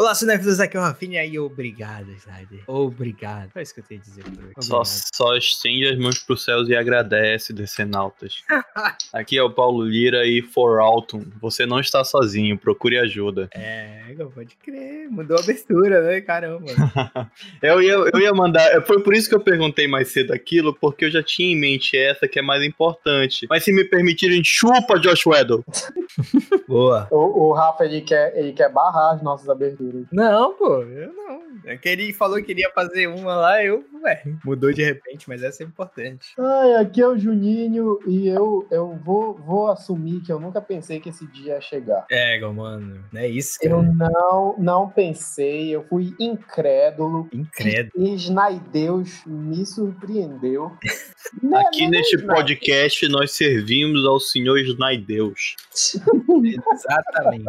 Olá, cinéfilos, aqui é o Rafinha e obrigado, Snyder. Obrigado. É isso que eu tenho a dizer por hoje. Só, só estende as mãos pros céus e agradece, decenautas. Aqui é o Paulo Lira e For Alton. Você não está sozinho, procure ajuda. É, pode crer. Mudou a abertura, né? Caramba. eu, ia, eu ia mandar. Foi por isso que eu perguntei mais cedo aquilo, porque eu já tinha em mente essa que é mais importante. Mas se me permitirem, chupa, Josh Weddle. Boa. O, o Rafa, ele quer, ele quer barrar as nossas aberturas. Não, pô, eu não. É que ele falou que iria fazer uma lá, eu, ué, mudou de repente, mas essa é importante. Ai, aqui é o Juninho e eu, eu vou, vou assumir que eu nunca pensei que esse dia ia chegar. É, mano, não é isso, cara. Eu não, não pensei, eu fui incrédulo. Incrédulo. E Snaideus me surpreendeu. Aqui neste podcast nós servimos ao senhor Snaideus. exatamente,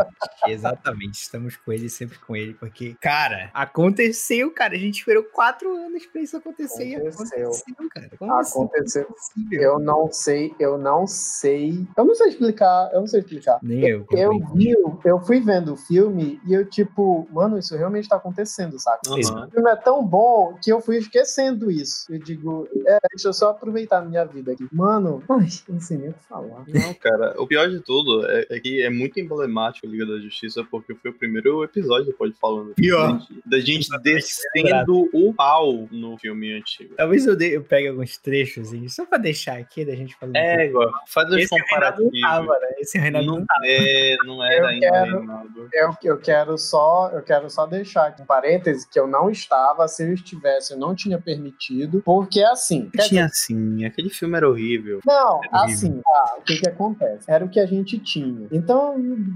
exatamente. Estamos com ele, sempre com ele, porque, cara, aconteceu, cara. A gente esperou quatro anos pra isso acontecer. Aconteceu, aconteceu cara. Como aconteceu. Assim? eu não sei, eu não sei. Eu não sei explicar, eu não sei explicar. Nem eu. Eu, eu vi, eu fui vendo o filme e eu, tipo, mano, isso realmente tá acontecendo, saca? Uhum. Esse filme é tão bom que eu fui esquecendo isso. Eu digo, é, deixa eu só aproveitar a minha vida aqui. Mano, ai, não sei nem o que falar. Não, cara, o pior de tudo é, é que é muito emblemático Liga da Justiça, porque foi o primeiro episódio, pode falando. Pior. Da gente descendo o pau no filme antigo. Talvez eu, de, eu pegue alguns trechos só pra deixar aqui da gente falando. É, igual. Faz os comparativos. Não tava, né? Esse Renato não, não tava. É, não era eu ainda. Quero, eu, eu, quero só, eu quero só deixar aqui um parêntese que eu não estava, se eu estivesse, eu não tinha permitido, porque assim. Tinha dizer, assim, aquele filme era horrível. Não, era assim, horrível. Ah, o que que acontece? Era o que a gente tinha. Então,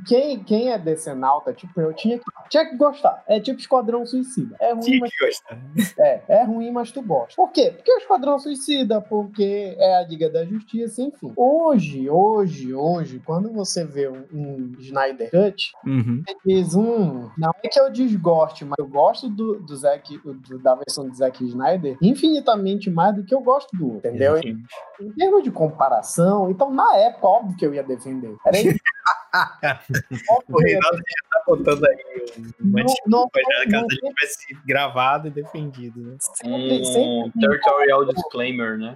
quem, quem é decenalta, tipo, eu tinha que, tinha que gostar. É tipo Esquadrão Suicida. É ruim, tinha mas. Que gostar. É, é ruim, mas tu gosta. Por quê? Porque o Esquadrão Suicida, porque é a Liga da Justiça, enfim. Hoje, hoje, hoje, quando você vê um, um Snyder Cut, uhum. você diz, hum, não é que eu desgoste, mas eu gosto do, do Zack, do, da versão de Zack Snyder infinitamente mais do que eu gosto do outro, entendeu? Em, em termos de comparação, então na época, óbvio que eu ia defender. Era. o Reinaldo já tá botando aí uma não, não, já caso a gente tivesse gravado e defendido. Né? Sempre, um sempre territorial disclaimer, né?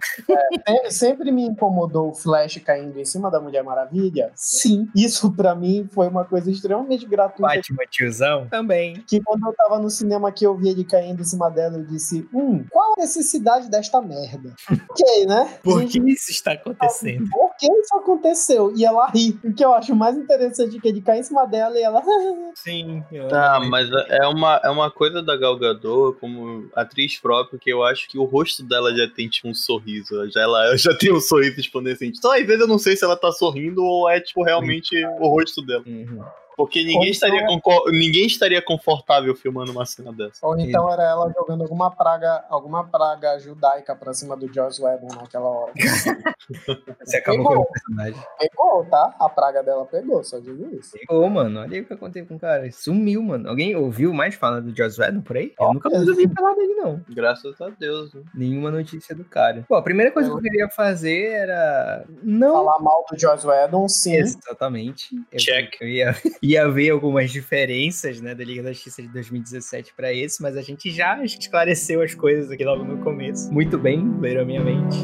É, sempre me incomodou o Flash caindo em cima da Mulher Maravilha. Sim, isso pra mim foi uma coisa extremamente gratuita. Batman tiozão? Também. Que quando eu tava no cinema que eu vi ele caindo em cima dela, eu disse, hum, qual a necessidade desta merda? ok, né? Por que isso está acontecendo? Por que isso aconteceu? E ela ri. O que eu acho mais interessante é que ele cai em cima dela e ela... Sim. Tá, mas é uma, é uma coisa da Gal Gadot, como atriz própria, que eu acho que o rosto dela já tem tipo um sorriso. Já, ela já tem um sorriso resplandecente. Então, às vezes, eu não sei se ela tá sorrindo ou é, tipo, realmente o rosto dela. Uhum. Porque ninguém estaria, ninguém estaria confortável filmando uma cena dessa. Ou então era ela jogando alguma praga, alguma praga judaica pra cima do Joss Whedon naquela hora. Você acabou pegou. com o personagem. Pegou, tá? A praga dela pegou, só digo isso. Pegou, mano. Olha aí o que aconteceu com o cara. Sumiu, mano. Alguém ouviu mais falar do Joss Whedon por aí? Eu nunca mais ouvi falar dele, não. Graças a Deus. Né? Nenhuma notícia do cara. Pô, a primeira coisa eu... que eu queria fazer era... Não... Falar mal do Joss Whedon, sim. Exatamente. Check. Eu ia ia ver algumas diferenças, né, da Liga da Justiça de 2017 para esse, mas a gente já esclareceu as coisas aqui logo no começo. Muito bem, leram a minha mente.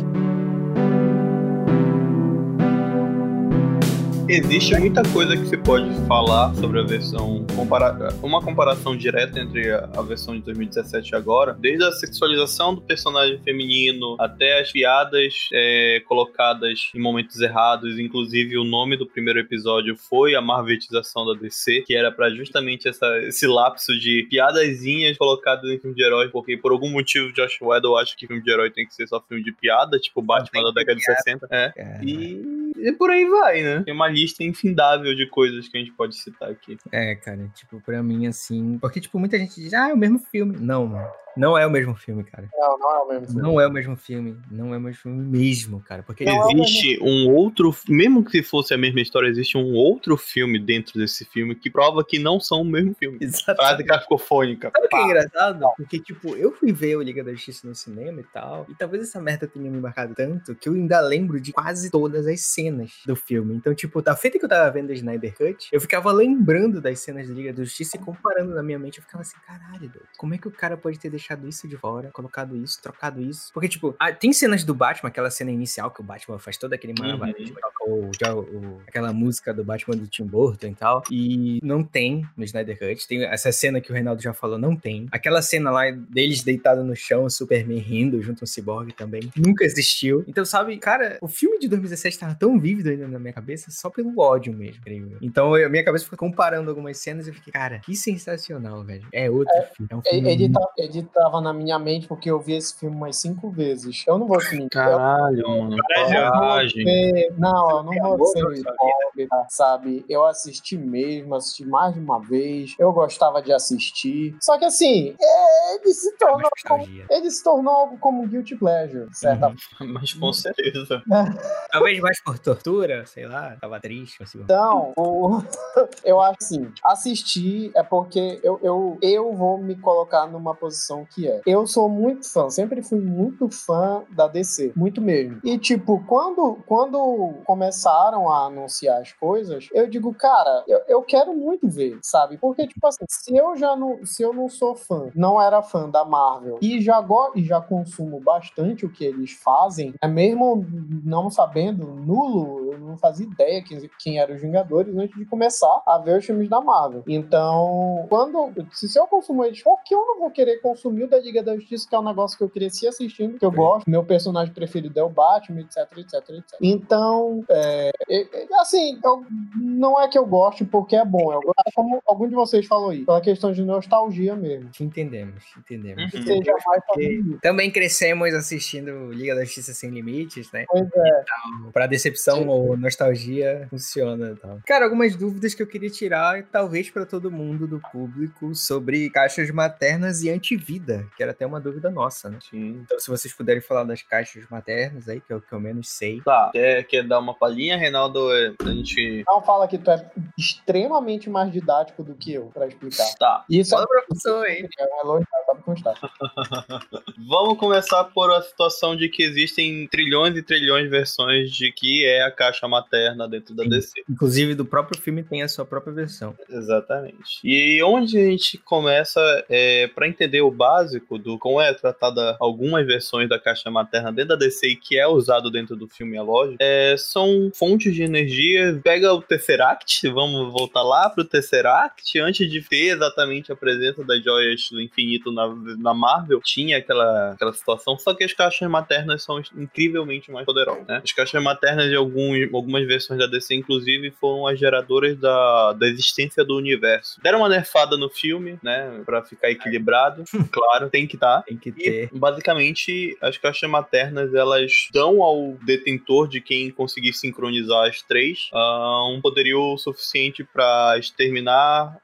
Existe muita coisa que se pode falar sobre a versão. Compara uma comparação direta entre a versão de 2017 e agora, desde a sexualização do personagem feminino até as piadas é, colocadas em momentos errados. Inclusive, o nome do primeiro episódio foi a Marvetização da DC, que era para justamente essa, esse lapso de piadazinhas colocadas em filme de herói, porque por algum motivo Josh Weddle acha que filme de herói tem que ser só filme de piada, tipo Batman da década de 60. É. E, e por aí vai, né? Tem uma lista infindável de coisas que a gente pode citar aqui. É, cara, tipo, pra mim, assim. Porque, tipo, muita gente diz, ah, é o mesmo filme. Não, mano. Não é o mesmo filme, cara. Não, não é o mesmo filme. Não é o mesmo filme. Não é o mesmo filme mesmo, cara. Porque Não, Existe um outro, mesmo que fosse a mesma história, existe um outro filme dentro desse filme que prova que não são o mesmo filme. Frase Exatamente. cafofônica. Sabe o que é engraçado? Porque, tipo, eu fui ver o Liga da Justiça no cinema e tal, e talvez essa merda tenha me marcado tanto que eu ainda lembro de quase todas as cenas do filme. Então, tipo, da feita que eu tava vendo a Snyder Cut, eu ficava lembrando das cenas da Liga da Justiça e comparando na minha mente, eu ficava assim, caralho, doido, como é que o cara pode ter deixado isso de fora, colocado isso, trocado isso? Porque, tipo, ah, tem cenas do Batman, aquela cena inicial que o Batman faz todo aquele malabarismo, toca o, já o- aquela música do Batman do Tim Burton e tal, e não tem no Snyder Cut. Tem essa cena que o Reinaldo já falou, não tem. Aquela cena lá deles deitados no chão, o Superman rindo junto ao Cyborg também, nunca existiu. Então, sabe, cara, o filme de 2017 tava tão vívido ainda na minha cabeça só pelo ódio mesmo, creio eu. Então, eu- a minha cabeça foi comparando algumas cenas e eu fiquei, cara, que sensacional, velho. É outro filme. É um filme Ele, tá, ele tava na minha mente porque eu vi esse filme umas cinco vezes. Eu não vou te mentir. Caralho, mano. Coragem. É, não, eu não vou ser hipócrita, sabe? Eu assisti mesmo, assisti mais de uma vez. Eu gostava de assistir. Só que assim, é, ele se tornou mais como, ele se tornou algo como guilty pleasure, de certa Uhum. Mas com certeza. Talvez mais por tortura, sei lá, tava triste. Assim. Então, o- eu acho assim, assistir é porque eu, eu, eu vou me colocar numa posição que é. Eu sou muito fã, sempre fui muito fã da DC, muito mesmo. E tipo, quando, quando começaram a anunciar as coisas, eu digo, cara, eu, eu quero muito ver, sabe? Porque, tipo assim, se eu já não, se eu não sou fã, não era fã da Marvel e já, go, e já consumo bastante o que eles fazem, é mesmo não sabendo, nulo, eu não fazia ideia quem, quem eram os Vingadores antes de começar a ver os filmes da Marvel. Então, quando. Se, eu consumo eles, por que eu não vou querer consumir o da Liga da Justiça, que é um negócio que eu cresci assistindo, que eu Sim. gosto, meu personagem preferido é o Batman, etc, etc, etc. Então, é, é, é, assim, eu, não é que eu goste porque é bom, eu gosto, como algum de vocês falou aí, pela questão de nostalgia mesmo. Te entendemos, te entendemos. Uhum. Seja mais. Também crescemos assistindo Liga da Justiça Sem Limites, né? Pois é. Pra decepção Sim. ou nostalgia, funciona e tal. Cara, algumas dúvidas que eu queria tirar, talvez pra todo mundo do público, sobre caixas maternas e antivida, que era até uma dúvida nossa, né? Sim. Então, se vocês puderem falar das caixas maternas aí, que é o que eu menos sei. Tá, quer, quer dar uma palhinha, Reinaldo? É, A gente. Não fala que tu é extremamente mais didático do que eu pra explicar. Tá. Isso Fala, professor, hein? é um elogio, sabe constar. Vamos começar por a situação de que existem trilhões e trilhões de versões de que é a caixa materna dentro da Sim. DC. Inclusive, do próprio filme tem a sua própria versão. Exatamente. E onde a gente começa é, para entender o básico do como é tratada algumas versões da caixa materna dentro da DC e que é usado dentro do filme, é lógico, é, são fontes de energia. Pega o Tesseract, vamos voltar lá pro Tesseract, antes de ter exatamente a presença das joias do infinito na, na Marvel, tinha aquela, aquela situação, só que as caixas maternas são incrivelmente mais poderosas, né? As caixas maternas de alguns, algumas versões da DC, inclusive, foram as geradoras da, da existência do universo. Deram uma nerfada no filme, né? Pra ficar equilibrado, claro, tem que estar. Tem que E, ter. basicamente, as caixas maternas, elas dão ao detentor de quem conseguir sincronizar as três ah, um poderio suficiente para exterminar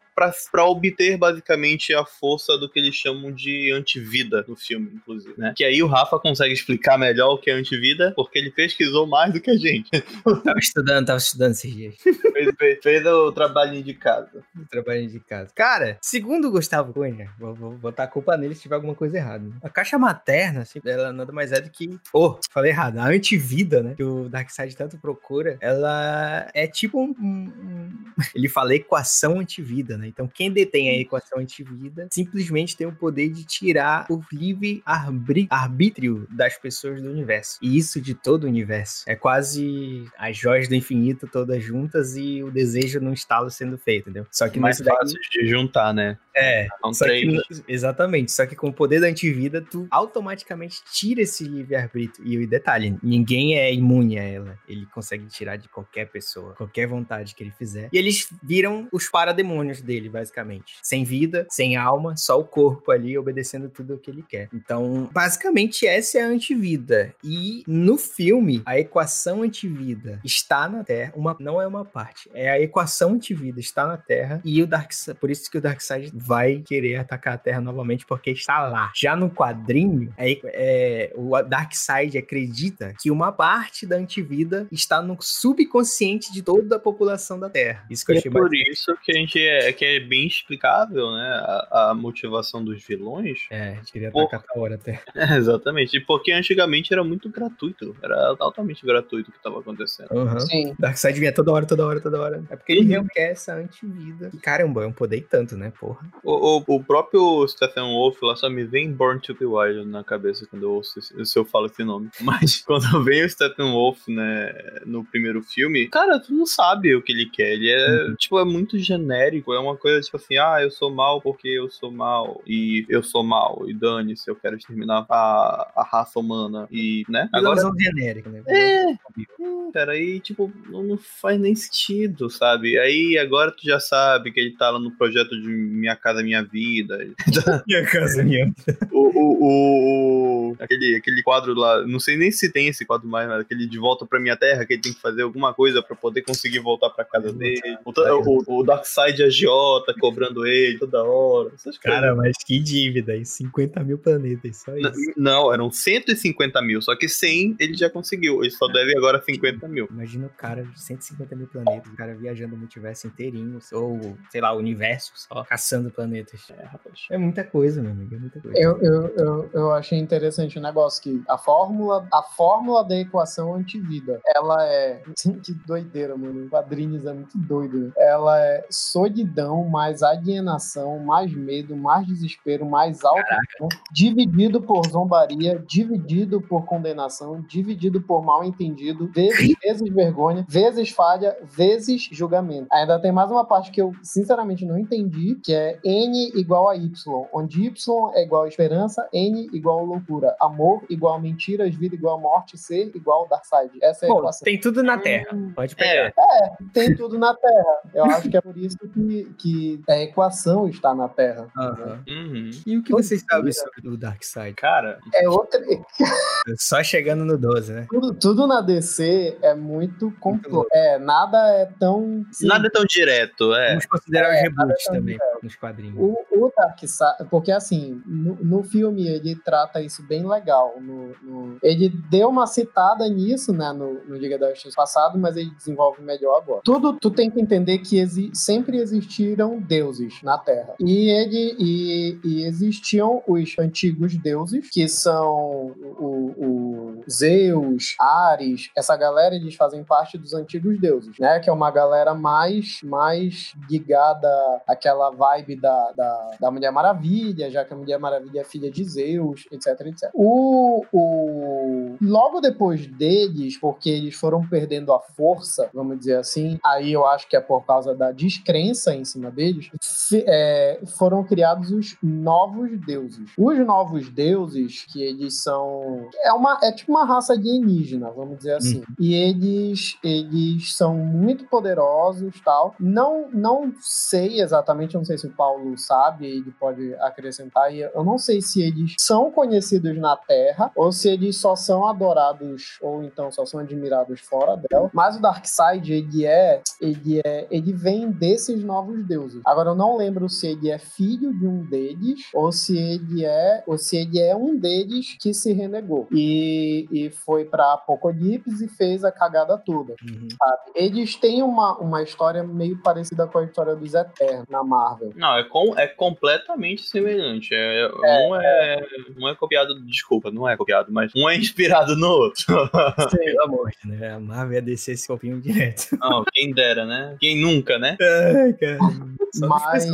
para obter basicamente a força do que eles chamam de antivida no filme, inclusive, né? Que aí o Rafa consegue explicar melhor o que é antivida, porque ele pesquisou mais do que a gente. Tava estudando, tava estudando esses dias. fez, fez- fez o trabalhinho de casa. Trabalho de casa. Cara, segundo o Gustavo Cunha, vou, vou botar a culpa nele se tiver alguma coisa errada. né? A caixa materna, assim, ela nada mais é do que. Oh, falei errado. A antivida, né? Que o Darkseid tanto procura, ela é tipo um. um- um- Ele fala equação antivida, né? Então, quem detém a equação antivida simplesmente tem o poder de tirar o livre arbítrio das pessoas do universo. E isso de todo o universo. É quase as joias do infinito todas juntas e o desejo num estalo sendo feito, entendeu? Só que mais nesse daí. fácil de juntar, né? É, São só que, exatamente. Só que com o poder da antivida, tu automaticamente tira esse livre-arbítrio. E o detalhe, ninguém é imune a ela. Ele consegue tirar de qualquer pessoa, qualquer vontade que ele fizer. E eles viram os parademônios dele, basicamente. Sem vida, sem alma, só o corpo ali obedecendo tudo o que ele quer. Então, basicamente, essa é a antivida. E no filme, a equação antivida está na Terra. Uma, não é uma parte, é a equação antivida está na Terra. E o Darkseid, por isso que o Darkseid vai querer atacar a Terra novamente, porque está lá. Já no quadrinho, é, é, o Darkseid acredita que uma parte da antivida está no subconsciente de toda a população da Terra. Isso que eu é achei é por isso que a gente é, que é bem explicável, né? A, a motivação dos vilões. É, a gente queria por... atacar a hora até. É, exatamente. Porque antigamente era muito gratuito. Era totalmente gratuito o que estava acontecendo. Uhum. Sim. Darkseid vinha toda hora, toda hora, toda hora. É porque ele uhum. realmente quer essa antivida. E caramba, é um poder tanto, né, porra? O, o, o, próprio Stephen Wolf lá só me vem Born to be Wild na cabeça quando eu ouço se eu falo esse nome. Mas quando vem o Stephen Wolf, né, no primeiro filme, cara, tu não sabe o que ele quer. Ele é, uhum. tipo, é muito genérico. É uma coisa tipo assim, ah, eu sou mal porque eu sou mal. E eu sou mal. E dane-se, eu quero exterminar a, a raça humana. E, né? Agora. genérica, né? É. Cara, aí, tipo, não, não faz nem sentido, sabe? Aí agora tu já sabe que ele tá lá no projeto de Minha Casa Minha Vida. minha Casa Minha Vida. O, o, o, aquele, aquele quadro lá, não sei nem se tem esse quadro mais, mas aquele de volta pra minha terra, que ele tem que fazer alguma coisa pra poder conseguir voltar pra casa dele. O, o, o Darkseid agiota cobrando ele toda hora. Cara, mas que dívida, e 50 mil planetas, só isso. Não, não, eram 150 mil, só que 100 ele já conseguiu, ele só deve agora 50 mil. Imagina o cara de 150 mil planetas, o cara viajando o multiverso inteirinho, ou, sei lá, o universo só, caçando planetas. É, rapaz. É muita coisa, meu amigo, é muita coisa. Eu, eu, eu, eu achei interessante o negócio que a fórmula, a fórmula da equação antivida, ela é. que doideira, mano. Quadrinhos é muito doido. Ela é solidão, mais alienação, mais medo, mais desespero, mais alto, dividido por zombaria, dividido por condenação, dividido por mal entendido, vezes, vezes vergonha, vezes falha, vezes julgamento. Ainda tem mais uma parte que eu, sinceramente, não entendi, que é N igual a Y, onde Y é igual a esperança, N igual a loucura, amor igual a mentiras, vida igual a morte, ser igual a Darkseid. Essa é a Pô, equação. Tem tudo na Terra, hum, pode pegar. É, é, tem tudo na Terra. Eu acho que é por isso que, que a equação está na Terra. Uhum. Uhum. E o que vocês sabem sobre o Darkseid? Cara, é outra. Só chegando no 12, né? Tudo, tudo na DC é muito complexo. É, nada é tão. Sim. Nada é tão direto, é. Vamos considerar é, os reboots é também direto. nos quadrinhos. O, o Darkseid, porque assim, no, no, filme ele trata isso bem legal. No, no, ele deu uma citada nisso, né, no, no Liga da Justiça passado, mas ele desenvolve melhor agora. Tudo tu tem que entender que exi sempre existiram deuses na Terra. E ele e, e existiam os antigos deuses, que são o, o Zeus, Ares, essa galera eles fazem parte dos antigos deuses, né? Que é uma galera mais, mais ligada àquela vibe da, da, da Mulher Maravilha, já que a Mulher Maravilha é filha de Zeus, etc, etc. O, o... Logo depois deles, porque eles foram perdendo a força, vamos dizer assim, aí eu acho que é por causa da descrença em cima deles, é, foram criados os novos deuses. Os novos deuses, que eles são. É, uma, é tipo uma raça alienígena, vamos dizer assim. Hum. E eles, eles são muito poderosos tal. Não, não sei exatamente, não sei se o Paulo sabe, ele pode acrescentar. Eu não sei se eles são conhecidos na Terra ou se eles só são adorados ou então só são admirados fora dela. Mas o Darkseid, ele é, ele é, ele vem desses novos deuses. Agora eu não lembro se ele é filho de um deles ou se ele é, ou se ele é um deles que se renegou e, e foi para Apocalipse e fez a cagada toda. Uhum. Eles têm uma, uma história meio parecida com a história dos Eternos na Marvel. Não, é, com, é completamente semelhante. É, é, um, é, é, um é copiado, desculpa, não é copiado, mas um é inspirado no outro. Pelo amor, né? A Marvel ia descer esse copinho direto. Não, quem dera, né? Quem nunca, né? Ai, cara. Só mas,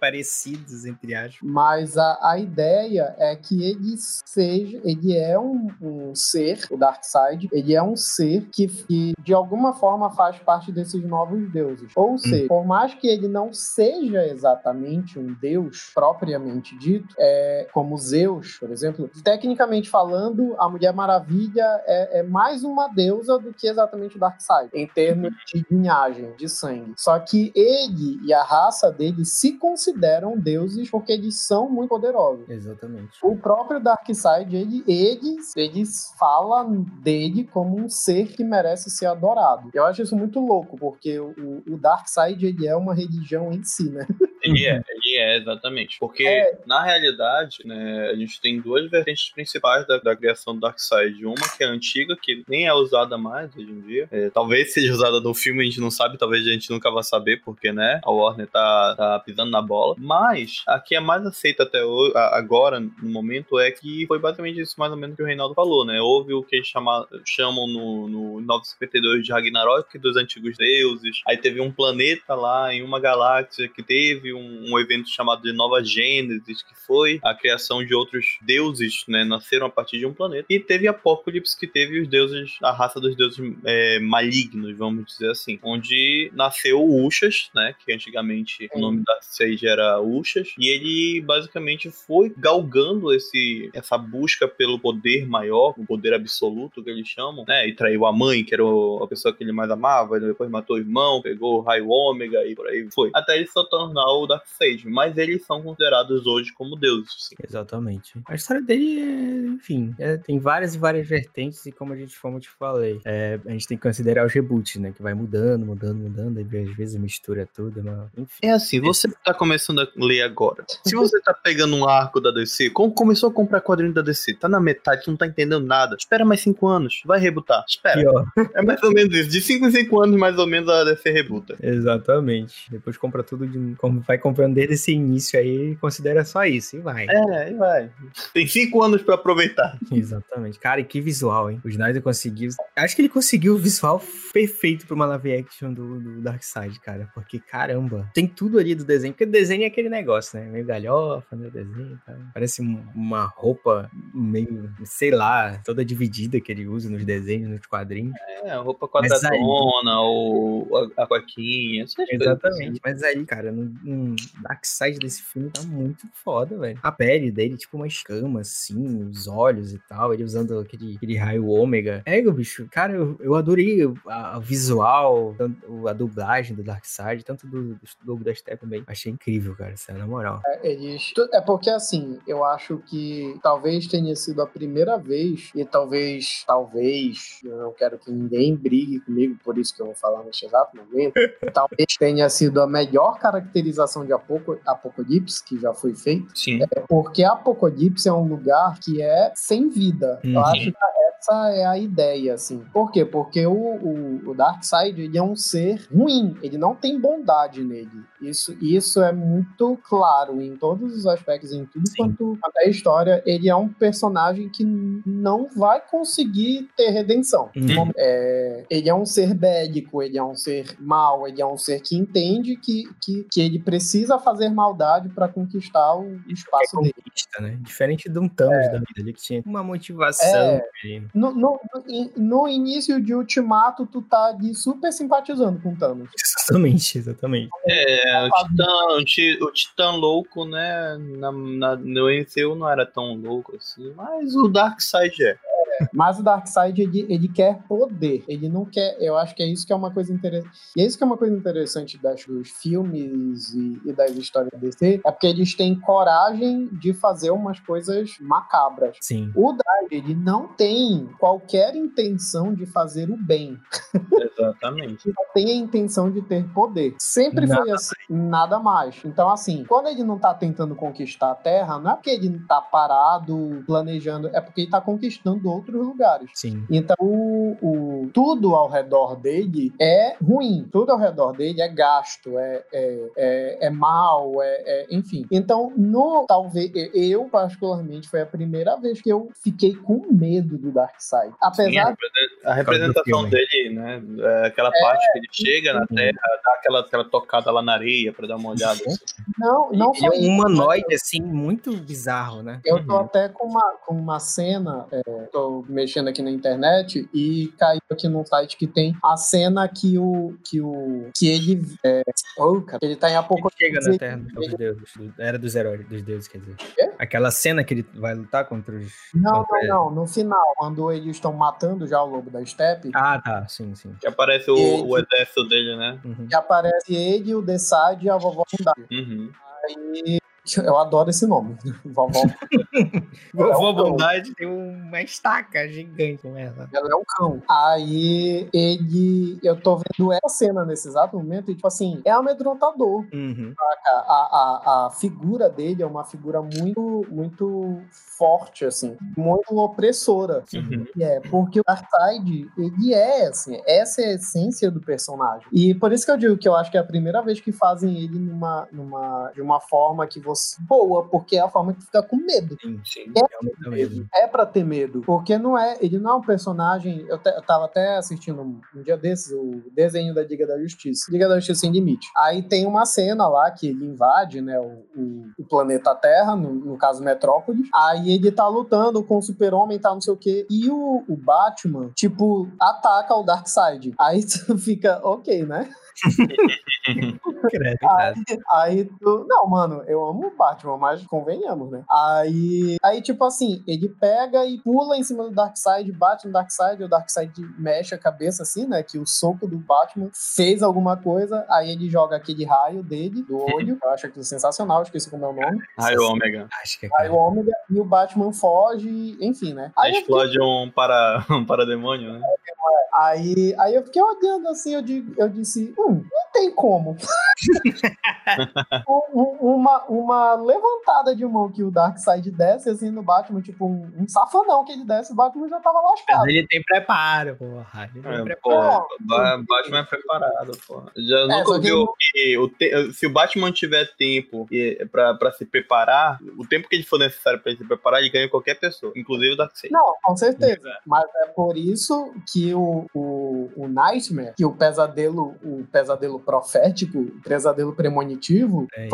parecidos, entre aspas. Mas a, a ideia é que ele seja, ele é um, um ser, o Darkseid, ele é um ser que, que de alguma forma faz parte desses novos deuses. Ou hum. seja, por mais que ele não seja exatamente um deus propriamente dito, é, como Zeus, por exemplo, tecnicamente falando, a Mulher Maravilha é, é mais uma deusa do que exatamente o Darkseid, em termos de linhagem, de sangue. Só que ele e a raça dele se consideram deuses porque eles são muito poderosos. Exatamente. O próprio Darkseid, ele, eles, falam dele como um ser que merece ser adorado. Eu acho isso muito louco, porque o, o Darkseid, ele é uma religião em si, né? Ele é, ele é, exatamente. Porque, é. na realidade, né, a gente tem duas vertentes principais da, da criação do Darkseid. Uma que é antiga, que nem é usada mais hoje em dia. É, talvez seja usada no filme, a gente não sabe, talvez a gente nunca vá saber, porque, né, a Warner tá, tá pisando na bola. Mas, a que é mais aceita até hoje, agora, no momento, é que foi basicamente isso mais ou menos que o Reinaldo falou, né? Houve o que chama, chamam no, no 952 de Ragnarok, dos antigos deuses. Aí teve um planeta lá em uma galáxia que teve um, um evento chamado de Nova Gênesis, que foi a criação de outros deuses, né? Nasceram a partir de um planeta. E teve Apocalipse, que teve os deuses, a raça dos deuses é, malignos, vamos dizer assim. Onde nasceu Uxas, né? Que antigamente o nome da Sage era Uxas. E ele basicamente foi galgando esse, essa busca pelo poder maior, o poder absoluto que eles chamam, né? E traiu a mãe, que era a pessoa que ele mais amava, depois matou o irmão, pegou o raio ômega e por aí foi. Até ele se tornar o Darkseid. Mas eles são considerados hoje como deuses. Sim. Exatamente. A história dele é, enfim, é, tem várias e várias vertentes, e como a gente, como eu te falei, é, a gente tem que considerar os reboots, né? Que vai mudando, mudando, mudando, e às vezes mistura tudo, mas, enfim. É assim, você tá começando a ler agora. Se você tá pegando um arco da DC, como começou a comprar quadrinho da DC, tá na metade, não tá entendendo nada, espera mais cinco anos, vai rebutar. Espera. Pior. É mais ou menos isso. De cinco em cinco anos, mais ou menos, a DC rebuta. Exatamente. Depois compra tudo de. Como vai comprando desde esse início aí, considera só isso e vai. É, e vai. Tem cinco anos pra aproveitar. Exatamente. Cara, e que visual, hein? O Snyder conseguiu. Acho que ele conseguiu o visual perfeito pra uma live action do, do Darkseid, cara. Porque, caramba, tem tudo ali do desenho. Porque o desenho é aquele negócio, né? Meio galhofa, né? O desenho, cara. Parece uma roupa meio, sei lá, toda dividida que ele usa nos desenhos, nos quadrinhos. É, roupa quadradona, ou a, a coquinha, Exatamente. Assim. Mas aí, cara, no, no Darkseid desse filme tá muito foda, velho. A pele dele, tipo uma escama, assim, os olhos e tal. Ele usando aquele, aquele raio ômega. É, bicho, cara, eu, eu adorei a, a visual, tanto, a dublagem do Darkseid, tanto do, do Lobo da Steppe também. Achei incrível, cara, isso é na moral. É, eles, é porque, assim, eu acho que talvez tenha sido a primeira vez, e talvez, talvez, eu não quero que ninguém brigue comigo, por isso que eu vou falar neste exato momento, talvez tenha sido a melhor caracterização de Apoc Apocalipse que já foi feito. Sim. É porque Apocalipse é um lugar que é sem vida. Uhum. Eu acho que essa é a ideia, assim. Por quê? Porque o, o, o Darkseid, ele é um ser ruim, ele não tem bondade nele. Isso, isso é muito claro em todos os aspectos, em tudo Sim. quanto até a história. Ele é um personagem que não vai conseguir ter redenção. Uhum. É, ele é um ser bélico, ele é um ser mau, ele é um ser que entende que, que, que ele precisa fazer maldade para conquistar o espaço é dele. Né? Diferente de um Thanos é. da vida, ele que tinha uma motivação. É. No, no, no, início de Ultimato, tu tá de super simpatizando com o Thanos. Exatamente, exatamente. É, o Titã, o, Titã louco, né? Na, na, no MCU não era tão louco assim, mas o Darkseid é. Mas o Darkseid, ele, ele quer poder. Ele não quer. Eu acho que é isso que é uma coisa interessante. E é isso que é uma coisa interessante das, dos filmes e, e das histórias DC. É porque eles têm coragem de fazer umas coisas macabras. Sim. O Dark, ele não tem qualquer intenção de fazer o bem. Exatamente. ele tem a intenção de ter poder. Sempre nada foi assim. Mais. Nada mais. Então, assim, quando ele não tá tentando conquistar a Terra, não é porque ele tá parado, planejando, é porque ele tá conquistando outros outros lugares. Sim. Então, o, o, tudo ao redor dele é ruim, tudo ao redor dele é gasto, é, é, é, é mal, é, é, enfim. Então, no talvez eu particularmente foi a primeira vez que eu fiquei com medo do Darkseid. Apesar Sim, a representação dele, né? É aquela é, parte que ele chega na Terra, dá aquela, aquela tocada lá na areia pra dar uma olhada. Assim. Não, não ele é um humanoide, assim, muito bizarro, né? Eu tô uhum. até com uma, com uma cena, é, tô mexendo aqui na internet e caiu aqui num site que tem a cena que o. que, o, que ele. É, oh, cara, ele tá em Apocalipse. Ele chega na Terra dos deuses, era dos heróis, dos deuses, quer dizer. É? Aquela cena que ele vai lutar contra os. Não, contra não, não. No final, quando eles estão matando já o lobo da steppe. Ah, tá. Sim, sim. Que aparece o, ele, o exército dele, né? Uhum. Que aparece ele, o Desade e a vovó Fundada. Uhum. Aí eu adoro esse nome. Vovó. Vovó Bondade tem uma estaca gigante com ela. Ela é um cão. Aí ele. Eu tô vendo essa cena nesse exato momento e, tipo assim, é amedrontador. Uhum. A, a, a, figura dele é uma figura muito, muito forte, assim. Muito opressora. Uhum. É, porque o Darkseid, ele é, assim, essa é a essência do personagem. E por isso que eu digo que eu acho que é a primeira vez que fazem ele numa, numa, de uma forma que você boa, porque é a forma que fica com medo. Sim, sim. É, medo. é pra ter medo. Porque não é, ele não é um personagem. Eu, te, eu tava até assistindo um, um, dia desses o desenho da Liga da Justiça. Liga da Justiça Sem Limite. Aí tem uma cena lá que ele invade, né, o, o, o planeta Terra, no, no, caso Metrópolis. Aí ele tá lutando com o Super-Homem e tá, não sei o quê. E o, o Batman, tipo, ataca o Darkseid. Aí tu fica, ok, né? aí, aí tu. Não, mano, eu amo o Batman, mas convenhamos, né? Aí, aí, tipo assim, ele pega e pula em cima do Darkseid, bate no Darkseid, e o Darkseid mexe a cabeça assim, né? Que o soco do Batman fez alguma coisa, aí ele joga aquele raio dele, do olho, eu acho aquilo sensacional, esqueci como é o nome. Raio Ômega. Acho que é raio Ômega, e o Batman foge, enfim, né? Aí explode fiquei... um, para, um parademônio, né? Aí, aí eu fiquei olhando assim, eu, digo, eu disse, hum, não tem como. Uma, uma levantada de mão que o Darkseid desce assim no Batman, tipo um, um safanão que ele desce, o Batman já tava lascado. Mas ele tem preparo, porra. Ele tem é, preparo. Porra, Batman é preparado, porra. Já é, nunca viu que, o te, se o Batman tiver tempo pra, pra se preparar, o tempo que ele for necessário pra ele se preparar, ele ganha qualquer pessoa, inclusive o Darkseid. Não, com certeza. Mas é por isso que o, o, o Nightmare, que o pesadelo, o pesadelo profético, o pesadelo premonitivo, é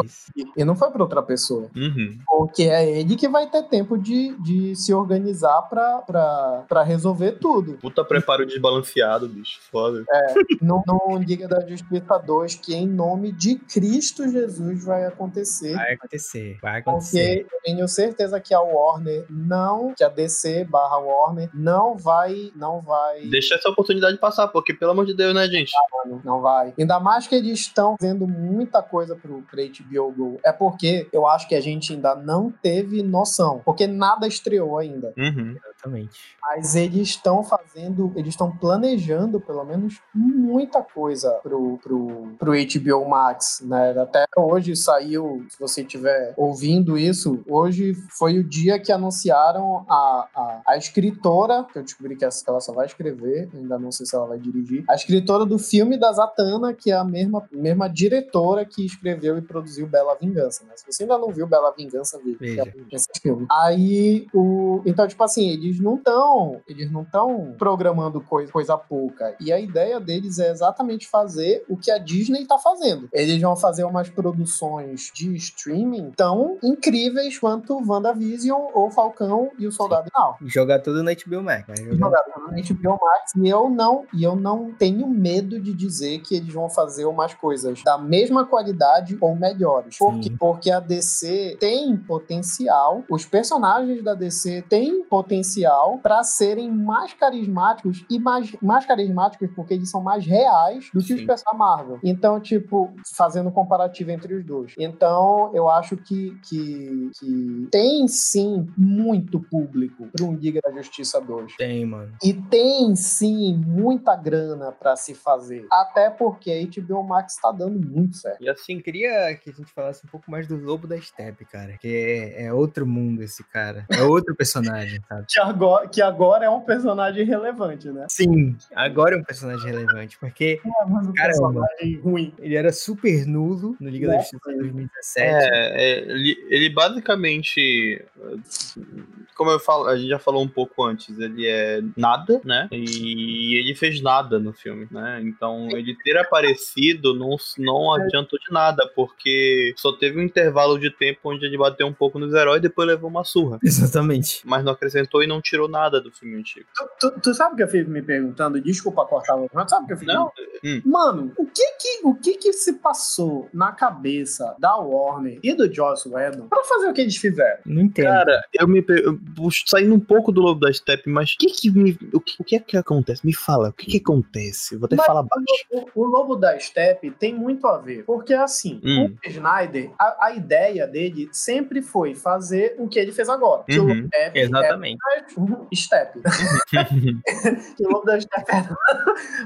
e não foi para outra pessoa. Uhum. Porque é ele que vai ter tempo de, de se organizar para resolver tudo. Puta preparo desbalanceado, bicho. Foda. É, não, não diga da Justiça 2 que em nome de Cristo Jesus vai acontecer. Vai acontecer, vai acontecer. Porque eu tenho certeza que a Warner não, que a DC barra Warner não vai, não vai... Deixa essa oportunidade passar, porque pelo amor de Deus, né, gente? Não, não vai. Ainda mais que eles estão vendo muita coisa pro, pro HBO Go. É porque eu acho que a gente ainda não teve noção, porque nada estreou ainda. Uhum. Exatamente. Mas eles estão fazendo, eles estão planejando, pelo menos, muita coisa pro, pro, pro HBO Max, né? Até hoje saiu, se você estiver ouvindo isso, hoje foi o dia que anunciaram a, a, a escritora, que eu descobri que ela só vai escrever, ainda não sei se ela vai dirigir, a escritora do filme da Zatanna, que é a mesma, mesma diretora que escreveu e produziu Bela Vingança, né? Se você ainda não viu Bela Vingança, veja, esse filme. Aí, o... então, tipo assim, eles não estão eles não estão programando coisa, coisa pouca. E a ideia deles é exatamente fazer o que a Disney tá fazendo. Eles vão fazer umas produções de streaming tão incríveis quanto WandaVision ou Falcão e o Soldado Final. Jogar tudo no HBO Max. Jogar tudo no HBO Max. E eu não, e eu não tenho medo de dizer que eles vão fazer umas coisas da mesma qualidade ou melhores. Por quê? Porque a DC tem potencial, os personagens da DC têm potencial para serem mais carismáticos e mais, mais carismáticos porque eles são mais reais do que Sim. os personagens Marvel. Então, tipo, fazendo um comparativo entre os dois. Então, eu acho que, que, que tem sim muito público para um Liga da Justiça 2. Tem, mano. E tem sim muita grana para se fazer. Até porque a HBO Max tá dando muito certo. E assim, queria que a gente falasse um pouco mais do Lobo da Steppe, cara. Que é, é outro mundo esse cara. É outro personagem, sabe? que, agora, que agora é um personagem relevante, né? Sim, agora é um personagem relevante. Porque, é, mas um personagem ruim. Ele era super nulo no Liga é. da Justiça 2017. É, é ele, ele basicamente como eu falo, a gente já falou um pouco antes, ele é nada, né? E ele fez nada no filme, né? Então ele ter aparecido não, não adiantou de nada, porque só teve um intervalo de tempo onde ele bateu um pouco nos heróis e depois levou uma surra. Exatamente. Mas não acrescentou e não tirou nada do filme antigo. Tu, tu, tu sabe o que eu fico me perguntando? Desculpa cortar, mas sabe o que eu fico Não? Hum. Mano, o que que, o que que se passou na cabeça da Warner e do Joss Whedon pra fazer o que eles fizeram? Não entendo. Cara, eu me eu, saindo um pouco do Lobo da Steppe, mas o que que me, o que, o que é que acontece? Me fala, o que que acontece? Vou até Mas falar baixo. O, o Lobo da Steppe tem muito a ver, porque assim, Hum. o Snyder, a, a ideia dele sempre foi fazer o que ele fez agora. Que o Uhum. Lobo Steppe Exatamente. é um Steppe. que o Lobo da Steppe era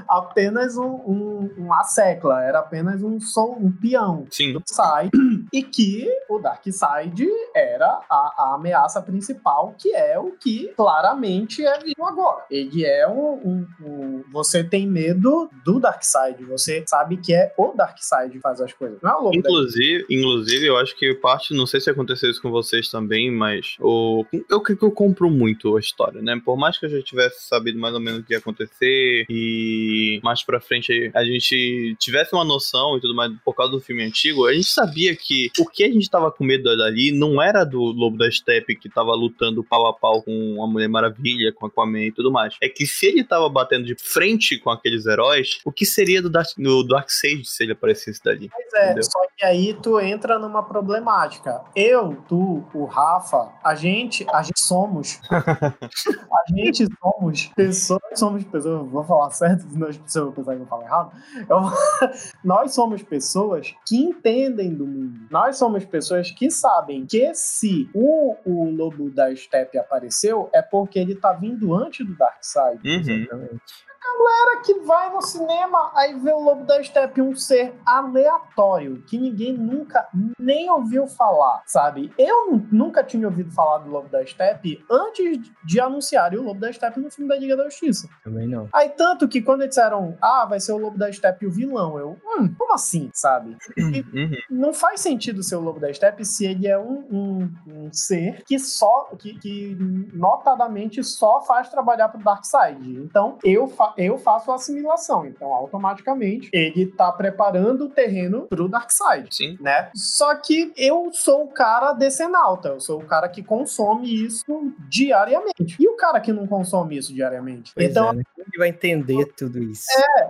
apenas um, um, uma secla, era apenas um som, um peão. Sim. Darkseid e que o Darkseid era a, a ameaça principal, que é o que claramente é vivo agora. Ele é um, um- um- Você tem medo do Darkseid, você sabe que é o Darkseid que faz as coisas, não é o lobo da- Inclusive, inclusive, eu acho que parte, não sei se aconteceu isso com vocês também, mas o, eu que eu compro muito a história, né? Por mais que eu já tivesse sabido mais ou menos o que ia acontecer e mais pra frente a gente tivesse uma noção e tudo mais por causa do filme antigo, a gente sabia que o que a gente tava com medo dali não era do Lobo da Steppe que tava lutando pau a pau com a Mulher Maravilha, com Aquaman e tudo mais. É que se ele tava batendo de frente com aqueles heróis, o que seria do, Dark, do Darkseid se ele aparecesse dali? Pois é, Entendeu? só que aí tu entra numa problemática. Eu, tu, o Rafa, a gente, a gente somos. a gente somos pessoas, somos pessoas, vou falar certo, senão as pessoas vão pensar que eu falo errado. Eu- nós somos pessoas que entendem do mundo. Nós somos pessoas que sabem que se o, o lobo da Steppe apareceu, é porque ele tá vindo antes do Darkseid. Uhum. Cara que vai no cinema, aí vê o Lobo da Steppe, um ser aleatório, que ninguém nunca nem ouviu falar, sabe? Eu nu- nunca tinha ouvido falar do Lobo da Steppe antes de anunciarem o Lobo da Steppe no filme da Liga da Justiça. Também não. Aí, tanto que quando eles disseram, ah, vai ser o Lobo da Steppe o vilão, eu, hum, como assim, sabe? Uhum. não faz sentido ser o Lobo da Steppe se ele é um, um- um ser que só, que, que notadamente só faz trabalhar pro Darkseid. Então, eu, fa eu faço a assimilação. Então, automaticamente, ele tá preparando o terreno pro Darkseid. Sim. Né? Só que eu sou o cara decenalta, eu sou o cara que consome isso diariamente. E o cara que não consome isso diariamente? Pois então, é, né? Ele vai entender tudo isso?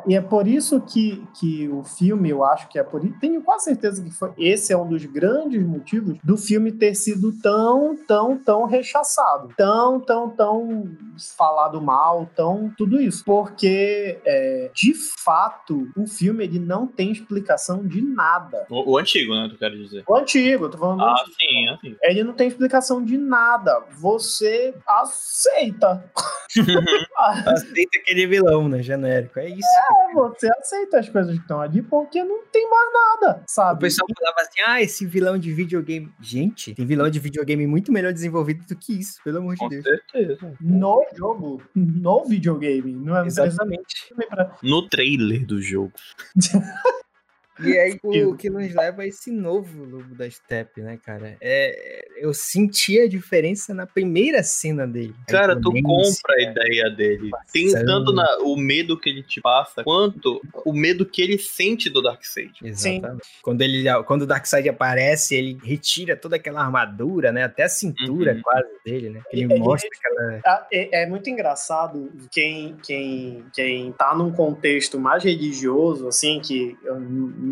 e é por isso que, que o filme, eu acho que é por isso, tenho quase certeza que foi, esse é um dos grandes motivos do filme ter sido tão, tão, tão rechaçado. Tão, tão, tão falado mal, tão tudo isso. Porque, é, de fato, o filme ele não tem explicação de nada. O, o antigo, né? Tu quero dizer. O antigo, eu tô falando do Ah, antigo. sim, assim. Ele não tem explicação de nada. Você aceita. Aceita aquele vilão, né? Genérico. É isso. Você aceita as coisas que estão ali porque não tem mais nada, O sabe? pessoal falava assim: ah, esse vilão de videogame. Gente, tem vilão de videogame muito melhor desenvolvido do que isso, pelo amor de Com Deus. certeza. No jogo, no videogame, não é Exatamente. No trailer do jogo. E aí, o que nos leva a esse novo Lobo da Steppe, né, cara? É, eu senti a diferença na primeira cena dele. Cara, tu compra a ideia dele. Tem tanto na- o medo que ele te passa, quanto o medo que ele sente do Darkseid. Exatamente. Quando, ele, quando o Darkseid aparece, ele retira toda aquela armadura, né? Até a cintura Uhum. quase dele, né? Ele Ele- mostra aquela. Ah, É, é muito engraçado quem, quem, quem tá num contexto mais religioso, assim, que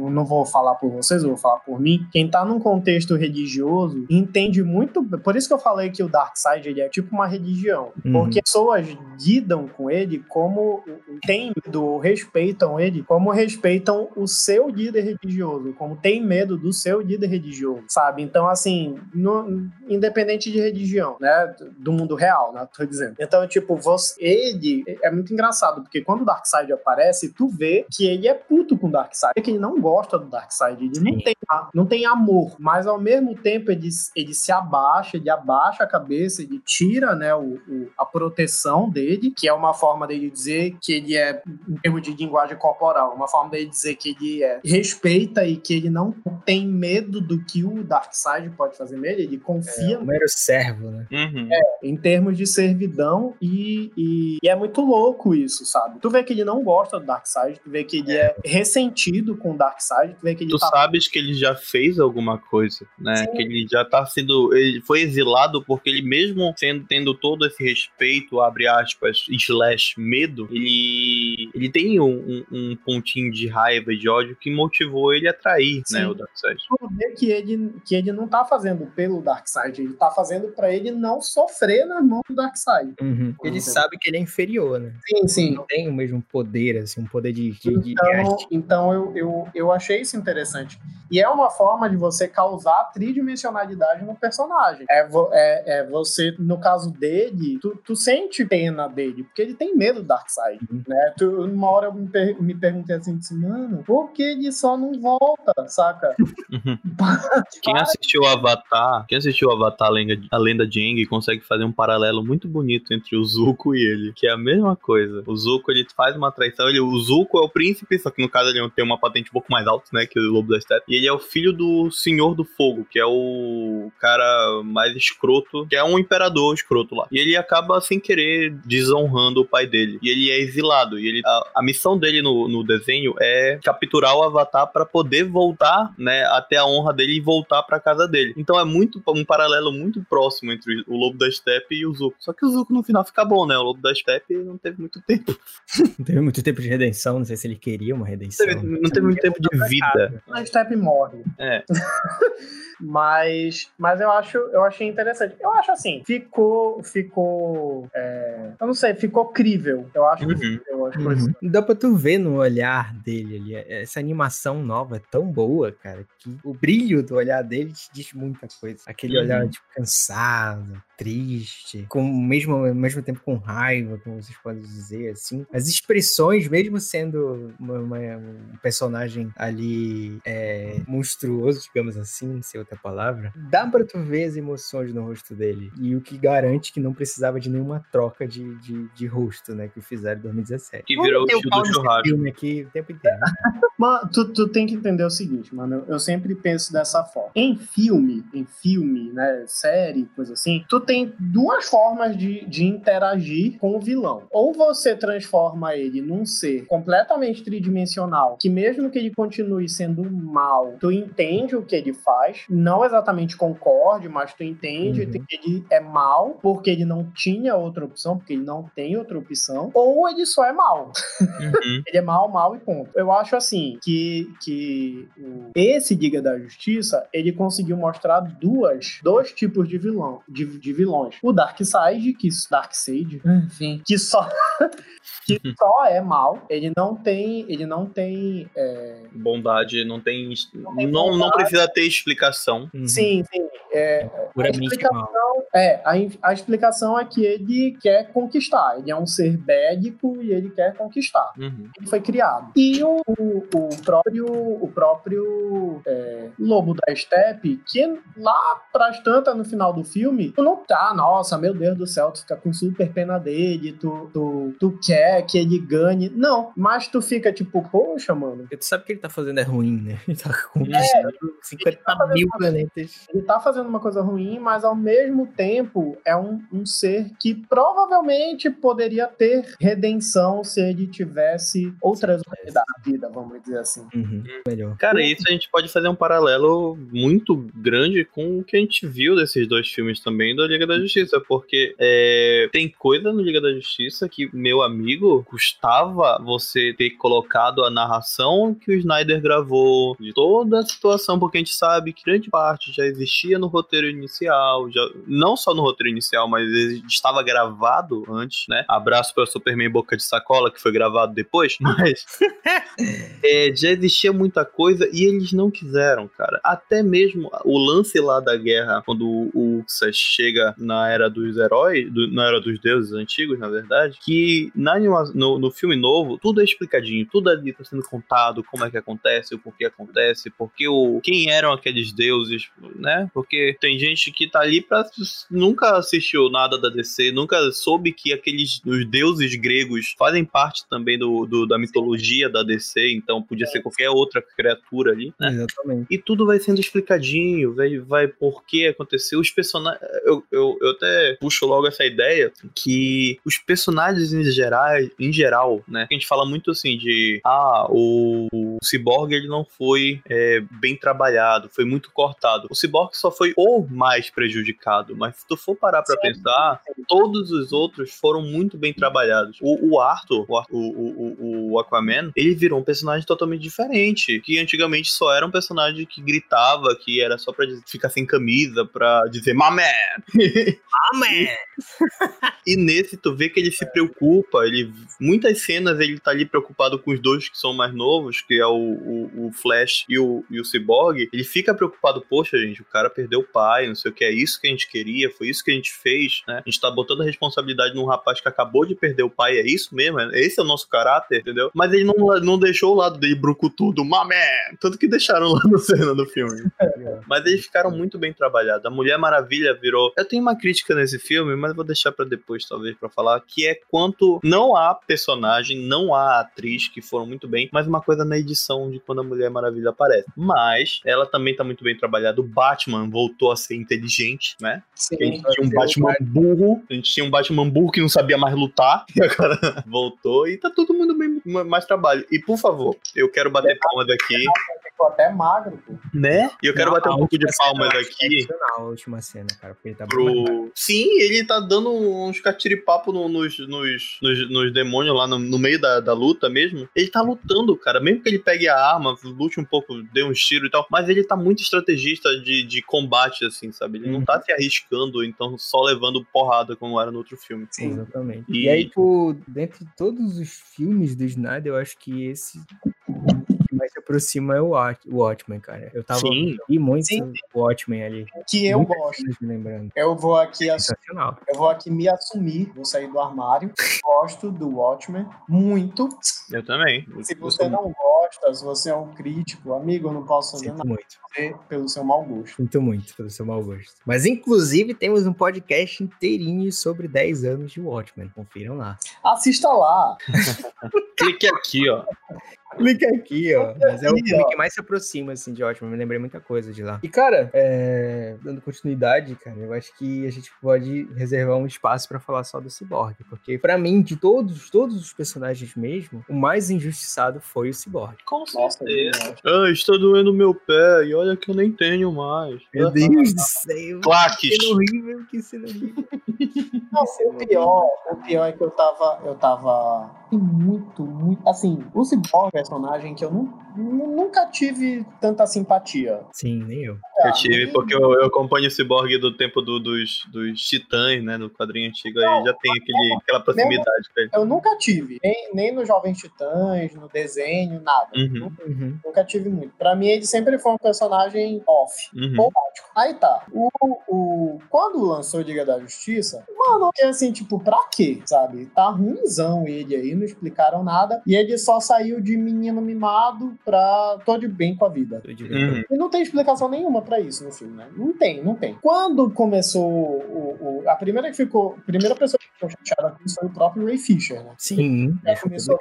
não vou falar por vocês, eu vou falar por mim. Quem tá num contexto religioso entende muito. Por isso que eu falei que o Darkseid ele é tipo uma religião. Uhum. Porque pessoas lidam com ele como. têm medo, ou respeitam ele, como respeitam o seu líder religioso, como tem medo do seu líder religioso, sabe? Então, assim, no- independente de religião, né? Do mundo real, né? Tô dizendo. Então, tipo, você, ele é muito engraçado, porque quando o Darkseid aparece, tu vê que ele é puto com o Darkseid, que ele não gosta do Darkseid, ele não tem, não tem amor, mas ao mesmo tempo ele, ele se abaixa, ele abaixa a cabeça, ele tira né, o, o, a proteção dele, que é uma forma dele dizer que ele é, em termos de linguagem corporal, uma forma dele dizer que ele é, respeita e que ele não tem medo do que o Darkseid pode fazer nele, ele confia. É, um mero servo, né? Uhum. É, em termos de servidão, e, e, e, é muito louco isso, sabe? Tu vê que ele não gosta do Darkseid, tu vê que ele é, é ressentido com o Darkseid, tu vê que ele Tu tá... sabes que ele já fez alguma coisa, né? Sim. Que ele já tá sendo. Ele foi exilado porque ele mesmo sendo, tendo todo esse respeito, abre aspas, slash medo, ele, ele tem um, um, um pontinho de raiva e de ódio que motivou ele a trair, Sim. né, o Darkseid. Tu vê que ele, que ele não tá fazendo pelo Darkseid, ele tá fazendo para ele não sofrer na mão do Darkseid. Uhum. Ele sabe que ele é inferior, né? Sim, sim. Não tem o mesmo poder, assim, um poder de, de, então, de então eu, eu, eu achei isso interessante. E é uma forma de você causar tridimensionalidade no personagem. É, é, é você, no caso dele, tu, tu sente pena dele, porque ele tem medo do Darkseid, uhum. né? Tu, uma hora eu me, per me perguntei assim, mano, por que ele só não volta, saca? Uhum. Quem assistiu Avatar, quem assistiu Avatar, a lenda, a lenda de Aang, consegue fazer um paralelo muito bonito entre o Zuko e ele, que é a mesma coisa. O Zuko, ele faz uma traição, ele, o Zuko é o príncipe, só que no caso ele tem uma patente um pouco mais alta, né, que o Lobo da Steppe, e ele é o filho do Senhor do Fogo, que é o cara mais escroto, que é um imperador escroto lá. E ele acaba, sem querer, desonrando o pai dele. E ele é exilado, e ele, a, a missão dele no, no desenho é capturar o Avatar para poder voltar, né, até a honra dele e voltar para casa dele. Então é muito um paralelo muito próximo entre o Lobo da Steppe e o Zuko. Só que o Zuko no final fica bom, né? O Lobo da Steppe não teve muito tempo. não teve muito tempo de redenção, não sei se ele queria uma redenção. Teve, não teve muito tempo de vida. A Steppe morre. É. mas, mas eu acho, eu achei interessante. Eu acho assim, ficou, ficou, é, eu não sei, ficou crível. Eu acho, uhum. eu acho uhum. Dá pra tu ver no olhar dele ali, essa animação nova é tão boa, cara, que o brilho do olhar dele te diz muita coisa. Aquele uhum. olhar, tipo, cansado, triste, com mesmo ao mesmo tempo com raiva, como vocês podem dizer, assim. As expressões, mesmo sendo uma, uma, um personagem ali é, monstruoso, digamos assim, não sei outra palavra, dá pra tu ver as emoções no rosto dele. E o que garante que não precisava de nenhuma troca de, de, de rosto, né, que fizeram em 2017. Que virou o estilo do churrasco. filme aqui o tempo inteiro. Mano, tu, tu tem que entender o seguinte, mano, eu sempre penso dessa forma. Em filme, em filme, né, série, coisa assim, tu tem duas formas de, de interagir com o vilão. Ou você transforma ele num ser completamente tridimensional, que mesmo que ele continue sendo mal, tu entende o que ele faz, não exatamente concorde, mas tu entende uhum. que ele é mal porque ele não tinha outra opção, porque ele não tem outra opção, ou ele só é mal. Uhum. ele é mal, mal e ponto. Eu acho assim que, que esse Diga da Justiça ele conseguiu mostrar duas, dois tipos de vilão, de, de vilões. O Darkseid, que Darkseid, enfim, que só que só é mal. Ele não tem, ele não tem é... bondade, não tem, não, não, não, precisa ter explicação. Uhum. Sim, sim. É, a explicação, é, a, a, explicação é que ele quer conquistar. Ele é um ser bélico e ele quer conquistar. Uhum. Ele foi criado. E o, o, o próprio, o próprio é, lobo da steppe, que lá pras tantas no final do filme, tu não tá, nossa, meu Deus do céu, tu fica com super pena dele, tu, tu, tu quer que ele ganhe. Não, mas tu fica tipo, poxa, mano. Porque tu sabe que ele tá fazendo é ruim, né? Ele tá conquistando é, 50 tá mil planetas. Ele tá fazendo uma coisa ruim, mas ao mesmo tempo é um, um ser que provavelmente poderia ter redenção se ele tivesse outras oportunidades na vida, vamos dizer assim. Uhum, melhor. Cara, isso a gente pode fazer um paralelo muito grande com o que a gente viu desses dois filmes também da Liga da Justiça, porque é, tem coisa no Liga da Justiça que, meu amigo, custava você ter colocado a narração que o Snyder gravou de toda a situação, porque a gente sabe que grande parte já existia no roteiro inicial, já não só no roteiro inicial, mas ele estava gravado antes, né? Abraço para Superman Boca de Sacola, que foi gravado depois, mas é, já existia muita coisa e eles não quiseram, cara. Até mesmo o lance lá da guerra, quando o Uxas chega na era dos heróis, do, na era dos deuses antigos, na verdade, que na anima, no, no filme novo, tudo é explicadinho, tudo ali tá sendo contado, como é que acontece, o porquê acontece, porque o quem eram aqueles deuses, né? Porque tem gente que tá ali pra nunca assistiu nada da DC, nunca soube que aqueles os deuses gregos fazem parte também do, do da mitologia da DC, então podia ser qualquer outra criatura ali, né? Exatamente. E tudo vai sendo explicadinho, vai, vai por que aconteceu. Os personagens. Eu, eu, eu até puxo logo essa ideia que os personagens em geral, em geral, né? A gente fala muito assim de ah, o, o Cyborg ele não foi é, bem trabalhado, foi muito cortado. O Cyborg só foi o mais prejudicado, mas se tu for parar pra Sim. pensar, todos os outros foram muito bem trabalhados. O, o Arthur, o, o, o, Aquaman, ele virou um personagem totalmente diferente, que antigamente só era um personagem que gritava, que era só pra ficar sem camisa, pra dizer, my man! my man! e nesse tu vê que ele se preocupa, ele muitas cenas ele tá ali preocupado com os dois que são mais novos, que é o, o, o Flash e o, e o Cyborg, ele fica preocupado, poxa gente, o cara perdeu o pai, não sei o que, é isso que a gente queria, foi isso que a gente fez, né? A gente tá botando a responsabilidade num rapaz que acabou de perder o pai, é isso mesmo? Esse é o nosso caráter, entendeu? Mas ele não, não deixou o lado dele brucutudo, mamé, tanto que deixaram lá no cena do filme. mas eles ficaram muito bem trabalhados. A Mulher Maravilha virou... Eu tenho uma crítica nesse filme, mas vou deixar para depois, talvez, para falar, que é quanto não há personagem, não há atriz que foram muito bem, mas uma coisa na edição de quando a Mulher Maravilha aparece. Mas ela também tá muito bem trabalhada. O Batman voltou a ser inteligente, né? Sim, a gente tinha um Batman burro, a gente tinha um Batman burro que não sabia mais lutar, e agora voltou e tá todo mundo bem mais trabalho. E por favor, eu quero bater palmas aqui ficou até magro, pô. Né? E eu quero não, bater um pouco de palmas aqui. A última cena, cara, porque ele tá pro... Sim, ele tá dando uns catiripapo no, nos, nos, nos, nos, demônios lá no, no meio da, da luta mesmo. Ele tá lutando, cara. Mesmo que ele pegue a arma, lute um pouco, dê uns tiros e tal, mas ele tá muito estrategista de, de combate, assim, sabe? Ele uhum. não tá se arriscando, então só levando porrada como era no outro filme. Sim, exatamente. E, e aí, tipo, dentre todos os filmes do Snyder, eu acho que esse mais se aproxima é o Watchmen, cara. Eu tava sim, e muito sim. o Watchmen ali. Que eu gosto. lembrando. Eu vou aqui é eu vou aqui me assumir, vou sair do armário. gosto do Watchmen muito. Eu também. Se você não gosta, se você é um crítico, amigo, eu não posso fazer Sinto nada muito. pelo seu mau gosto. Muito muito pelo seu mau gosto. Mas inclusive temos um podcast inteirinho sobre 10 anos de Watchmen. Confiram lá. Assista lá. Clique aqui, ó. Clica aqui, ó. Mas é o filme que mais se aproxima, assim, de ótimo. Eu me lembrei muita coisa de lá. E, cara, é... dando continuidade, cara, eu acho que a gente pode reservar um espaço para falar só do Cyborg. Porque, para mim, de todos, todos os personagens mesmo, o mais injustiçado foi o Cyborg. Com certeza. Ah, está doendo meu pé e olha que eu nem tenho mais. Meu Deus do céu. Claques. Que horrível, que cena horrível. Não, o pior, o pior é que eu tava, eu tava muito, muito, assim, o Cyborg é personagem que eu não, nunca tive tanta simpatia. Sim, nem eu. eu tive, porque eu, eu, acompanho o Cyborg do tempo do, dos, dos Titãs, né? Do quadrinho antigo, não, aí já tem aquele, aquela proximidade com ele. Eu nunca tive, nem, nem no Jovens Titãs, no desenho, nada. Uhum. Uhum. Nunca tive muito. Pra mim, ele sempre foi um personagem off. Uhum. Aí tá. O, o, quando lançou Liga da Justiça, mano, é assim, tipo, pra quê? Sabe? Tá ruimzão ele aí, não explicaram nada. E ele só saiu de menino mimado pra tô de bem com a vida. Uhum. E não tem explicação nenhuma pra isso no filme, né? Não tem, não tem. Quando começou o, o a primeira que ficou, a primeira pessoa que ficou chateada com isso foi o próprio Ray Fisher, né? Sim, é, começou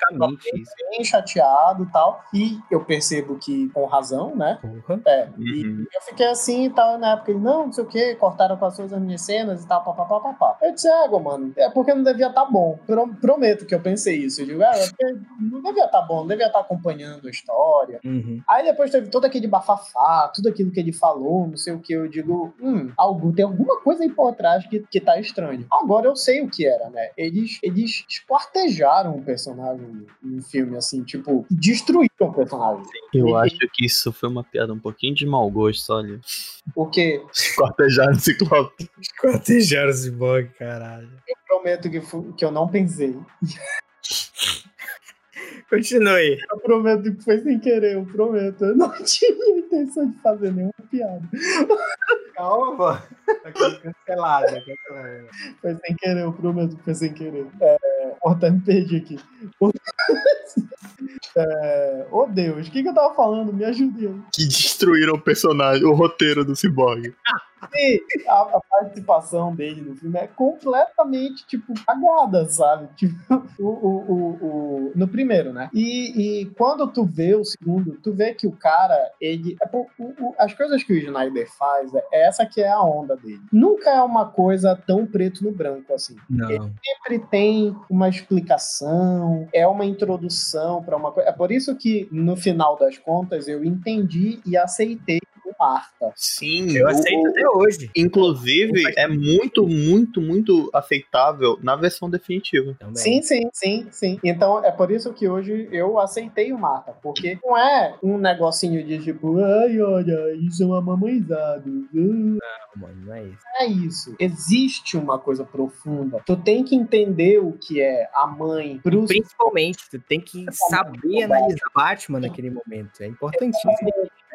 bem chateado e tal. E eu percebo que com razão, né? Uhum. É. Uhum. E eu fiquei assim e tal, na época ele, não, não sei o que, cortaram com as suas minhas cenas e tal, papapá, papá. Eu disse, é, mano, é porque não devia estar tá bom. Prometo que eu pensei isso. Eu digo, é não devia estar tá bom, não devia estar tá acompanhando a história. Uhum. Aí depois teve todo aquele bafafá, tudo aquilo que ele falou, não sei o que. Eu digo, hum, algo, tem alguma coisa aí por trás que, que que tá estranho. Agora eu sei o que era, né? Eles, eles esquartejaram o personagem no filme, assim, tipo, destruíram o personagem. Eu e, acho que isso foi uma piada um pouquinho de mau gosto, olha. O quê? Esquartejaram o Ciclope. Esquartejaram o Cyborg, caralho. Eu prometo que, que eu não pensei. Continue. Eu prometo que foi sem querer, eu prometo. Eu não tinha intenção de fazer nenhuma piada. Calma, Tá cancelado, cancelado. Foi sem querer, eu prometo que foi sem querer. É, até me perdi aqui. É, oh Deus, o que, que eu tava falando? Me ajude aí. Que destruíram o personagem, o roteiro do Cyborg. E a, a, participação dele no filme é completamente, tipo, cagada, sabe? Tipo, o, o, o, o, no primeiro, né? E, e quando tu vê o segundo, tu vê que o cara, ele. É, o, as coisas que o Snyder faz, é, essa que é a onda dele. Nunca é uma coisa tão preto no branco assim. Não. Ele sempre tem uma explicação, é uma introdução para uma coisa. É por isso que, no final das contas, eu entendi e aceitei Marta. Sim, eu aceito até hoje. Inclusive, é muito, muito, muito aceitável na versão definitiva. Também. Sim, sim, sim, sim. Então é por isso que hoje eu aceitei o Marta, porque não é um negocinho de tipo, ai, olha, isso é uma mamãezada. Não, mano, não é isso. É isso. Existe uma coisa profunda. Tu tem que entender o que é a mãe. Pros... Principalmente, tu tem que saber analisar Batman naquele momento. É importantíssimo.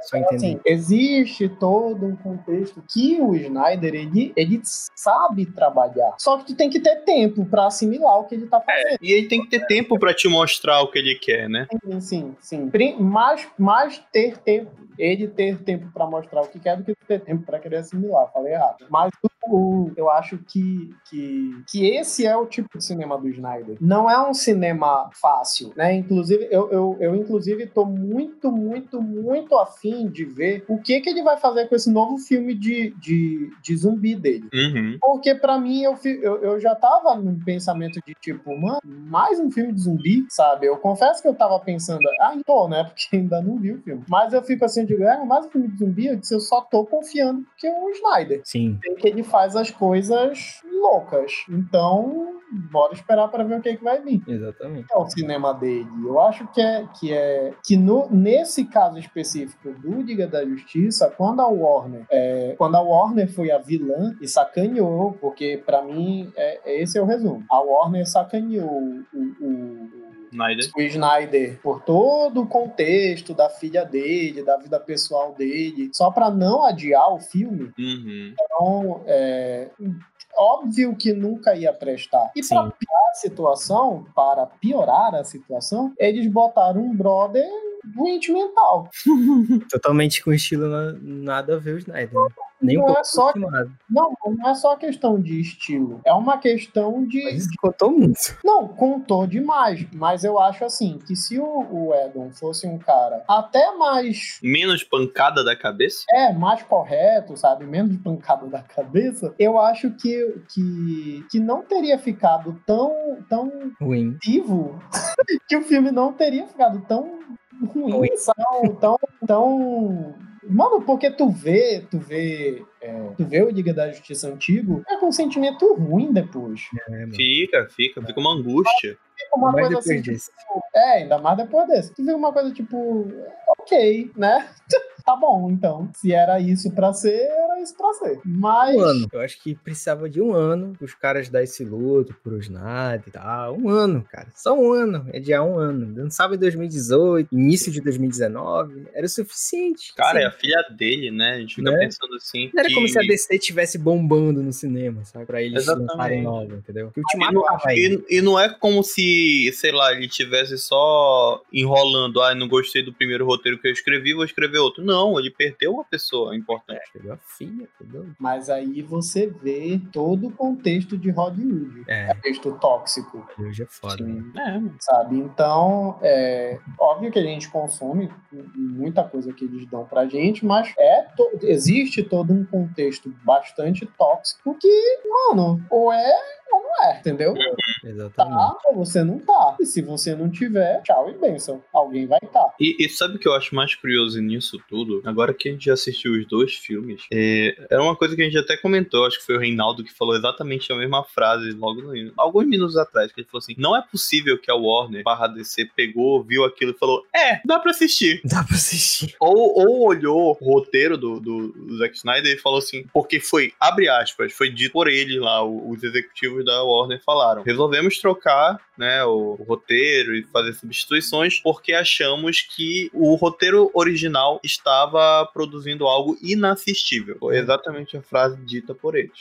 Só entender. Assim, existe todo um contexto que o Snyder ele, ele sabe trabalhar. Só que tu tem que ter tempo para assimilar o que ele tá é, fazendo. É, e ele tem que ter tempo para te mostrar o que ele quer, né? Sim, sim, sim. Mais, mais ter tempo ele ter tempo para mostrar o que quer do que ter tempo para querer assimilar. Falei errado. Mas o, eu acho que, que, que esse é o tipo de cinema do Snyder. Não é um cinema fácil, né? Inclusive, eu, eu, eu inclusive tô muito, muito, muito afim de ver o que que ele vai fazer com esse novo filme de, de, de zumbi dele. Uhum. Porque para mim, eu, eu, eu já tava num pensamento de tipo, mano, mais um filme de zumbi, sabe? Eu confesso que eu tava pensando, ah, tô, né? Porque ainda não vi o filme. Mas eu fico assim, digo, é, mais um filme de zumbi, eu disse, eu só tô confiando porque é o Snyder. Sim. Que ele faz as coisas loucas. Então, bora esperar para ver o que, é que vai vir. Exatamente. É o cinema dele. Eu acho que é que é que no, nesse caso específico do Liga da Justiça, quando a Warner, é, quando a Warner foi a vilã e sacaneou, porque para mim é, esse é o resumo. A Warner sacaneou o, o Snyder. o Snyder por todo o contexto da filha dele, da vida pessoal dele, só para não adiar o filme. Uhum. Então, é, óbvio que nunca ia prestar. E para piorar a situação, para piorar a situação, eles botaram um brother doente mental. Totalmente com estilo nada a ver o Snyder. Né? Nem não um é só não, não é só questão de estilo, é uma questão de. Mas isso contou muito. Não, contou demais. Mas eu acho assim que se o, o Edon fosse um cara até mais. Menos pancada da cabeça? É, mais correto, sabe? Menos pancada da cabeça, eu acho que, que, que não teria ficado tão, tão ruim. vivo que o filme não teria ficado tão ruim, tão, tão, tão Mano, porque tu vê, tu vê, é, tu vê o Liga da Justiça antigo, é com um sentimento ruim depois. É, fica, fica, fica uma angústia. Fica uma coisa assim, tipo, é, ainda mais depois desse. Tu vê uma coisa tipo, ok, né? tá bom, então. Se era isso pra ser, era isso pra ser. Mas. Um ano. Eu acho que precisava de um ano os caras dar esse luto pros nada e tal. Um ano, cara. Só um ano. É de um ano. Lançava em 2018, início de 2019. Era o suficiente. Cara, assim. é a filha dele, né? A gente fica né? pensando assim. Não que... era como se a DC estivesse bombando no cinema, sabe? Pra eles Exatamente. lançarem nova, entendeu? Que e, não, e, e não é como se, sei lá, ele tivesse só enrolando. Ah, não gostei do primeiro roteiro que eu escrevi, vou escrever outro. Não, ele perdeu uma pessoa importante. É, perdeu a filha, entendeu? Mas aí você vê todo o contexto de Hollywood. É. Contexto tóxico. Hollywood é foda. Né? É. Sabe? Então, é óbvio que a gente consome muita coisa que eles dão pra gente, mas é to... existe todo um contexto bastante tóxico que, mano, ou é ou não é, entendeu? Exatamente. Tá ou você não tá. e se você não tiver, tchau e benção. Alguém vai estar. Tá. E, e, sabe o que eu acho mais curioso nisso tudo? Agora que a gente já assistiu os dois filmes, é, é uma coisa que a gente até comentou, acho que foi o Reinaldo que falou exatamente a mesma frase logo no alguns minutos atrás, que ele falou assim: não é possível que a Warner barra DC pegou, viu aquilo e falou: É, dá pra assistir. Dá pra assistir. Ou, ou olhou o roteiro do, do, do Zack Snyder e falou assim, porque foi, abre aspas, foi dito por ele lá, os executivos da Warner falaram: resolvemos trocar né, o, o roteiro e fazer substituições porque achamos que o roteiro original estava produzindo algo inassistível. Foi exatamente a frase dita por eles.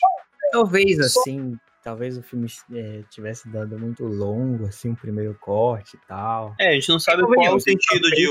Talvez assim, talvez o filme é, tivesse dado muito longo, assim, o um primeiro corte e tal. É, a gente não sabe qual é o sentido de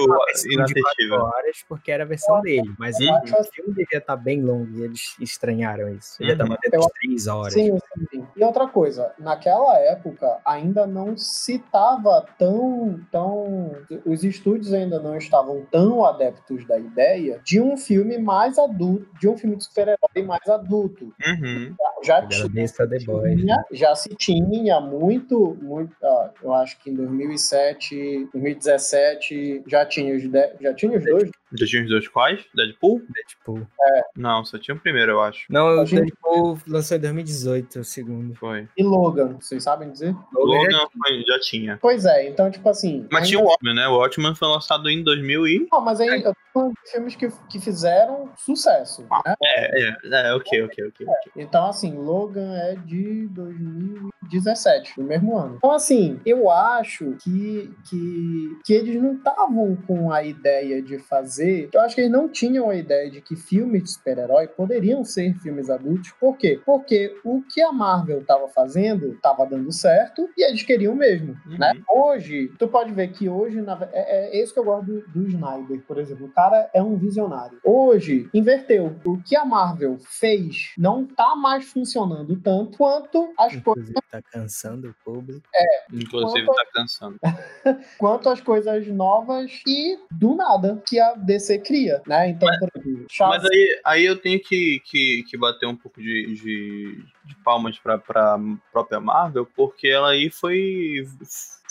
inassistível. horas porque era a versão dele, mas uhum. o filme devia estar bem longo e eles estranharam isso. Ele uhum. ia dar três horas. Sim, sim. E outra coisa, naquela época ainda não se estava tão, tão... Os estúdios ainda não estavam tão adeptos da ideia de um filme mais adulto, de um filme de super-herói mais adulto. Uhum. Já, tinha tinha, já se tinha muito, muito uh, eu acho que em 2007, 2017 já tinha os, de, já tinha os dois. Já tinha os dois quais? Deadpool? Deadpool. É. Não, só tinha o primeiro, eu acho. Não, o Deadpool lançou em 2018, o segundo. Foi. E Logan, vocês sabem dizer? Logan, Logan já, foi, já, tinha. Pois é, então, tipo assim... Mas ainda... tinha o Watchmen, né? O Watchmen foi lançado em 2000 e... Não, mas aí eu tô falando de filmes que, que fizeram sucesso, né? É, é, é, ok, ok, ok. É. Então, assim, Logan é de 2017, no mesmo ano. Então, assim, eu acho que, que, que eles não estavam com a ideia de fazer. Eu acho que eles não tinham a ideia de que filmes de super-herói poderiam ser filmes adultos. Por quê? Porque o que a Marvel estava fazendo estava dando certo e eles queriam mesmo. Uhum. Né? Hoje, tu pode ver que hoje, na, é, é, isso que eu gosto do, do Snyder, por exemplo. O cara é um visionário. Hoje, inverteu. O que a Marvel fez não tá mais funcionando tanto quanto as coisas. Tá cansando o público. É. Inclusive quanto... tá cansando. quanto as coisas novas e do nada que a DC cria, né? Então, mas, por exemplo, mas aí, aí eu tenho que, que, que bater um pouco de, de, de palmas pra, pra própria Marvel, porque ela aí foi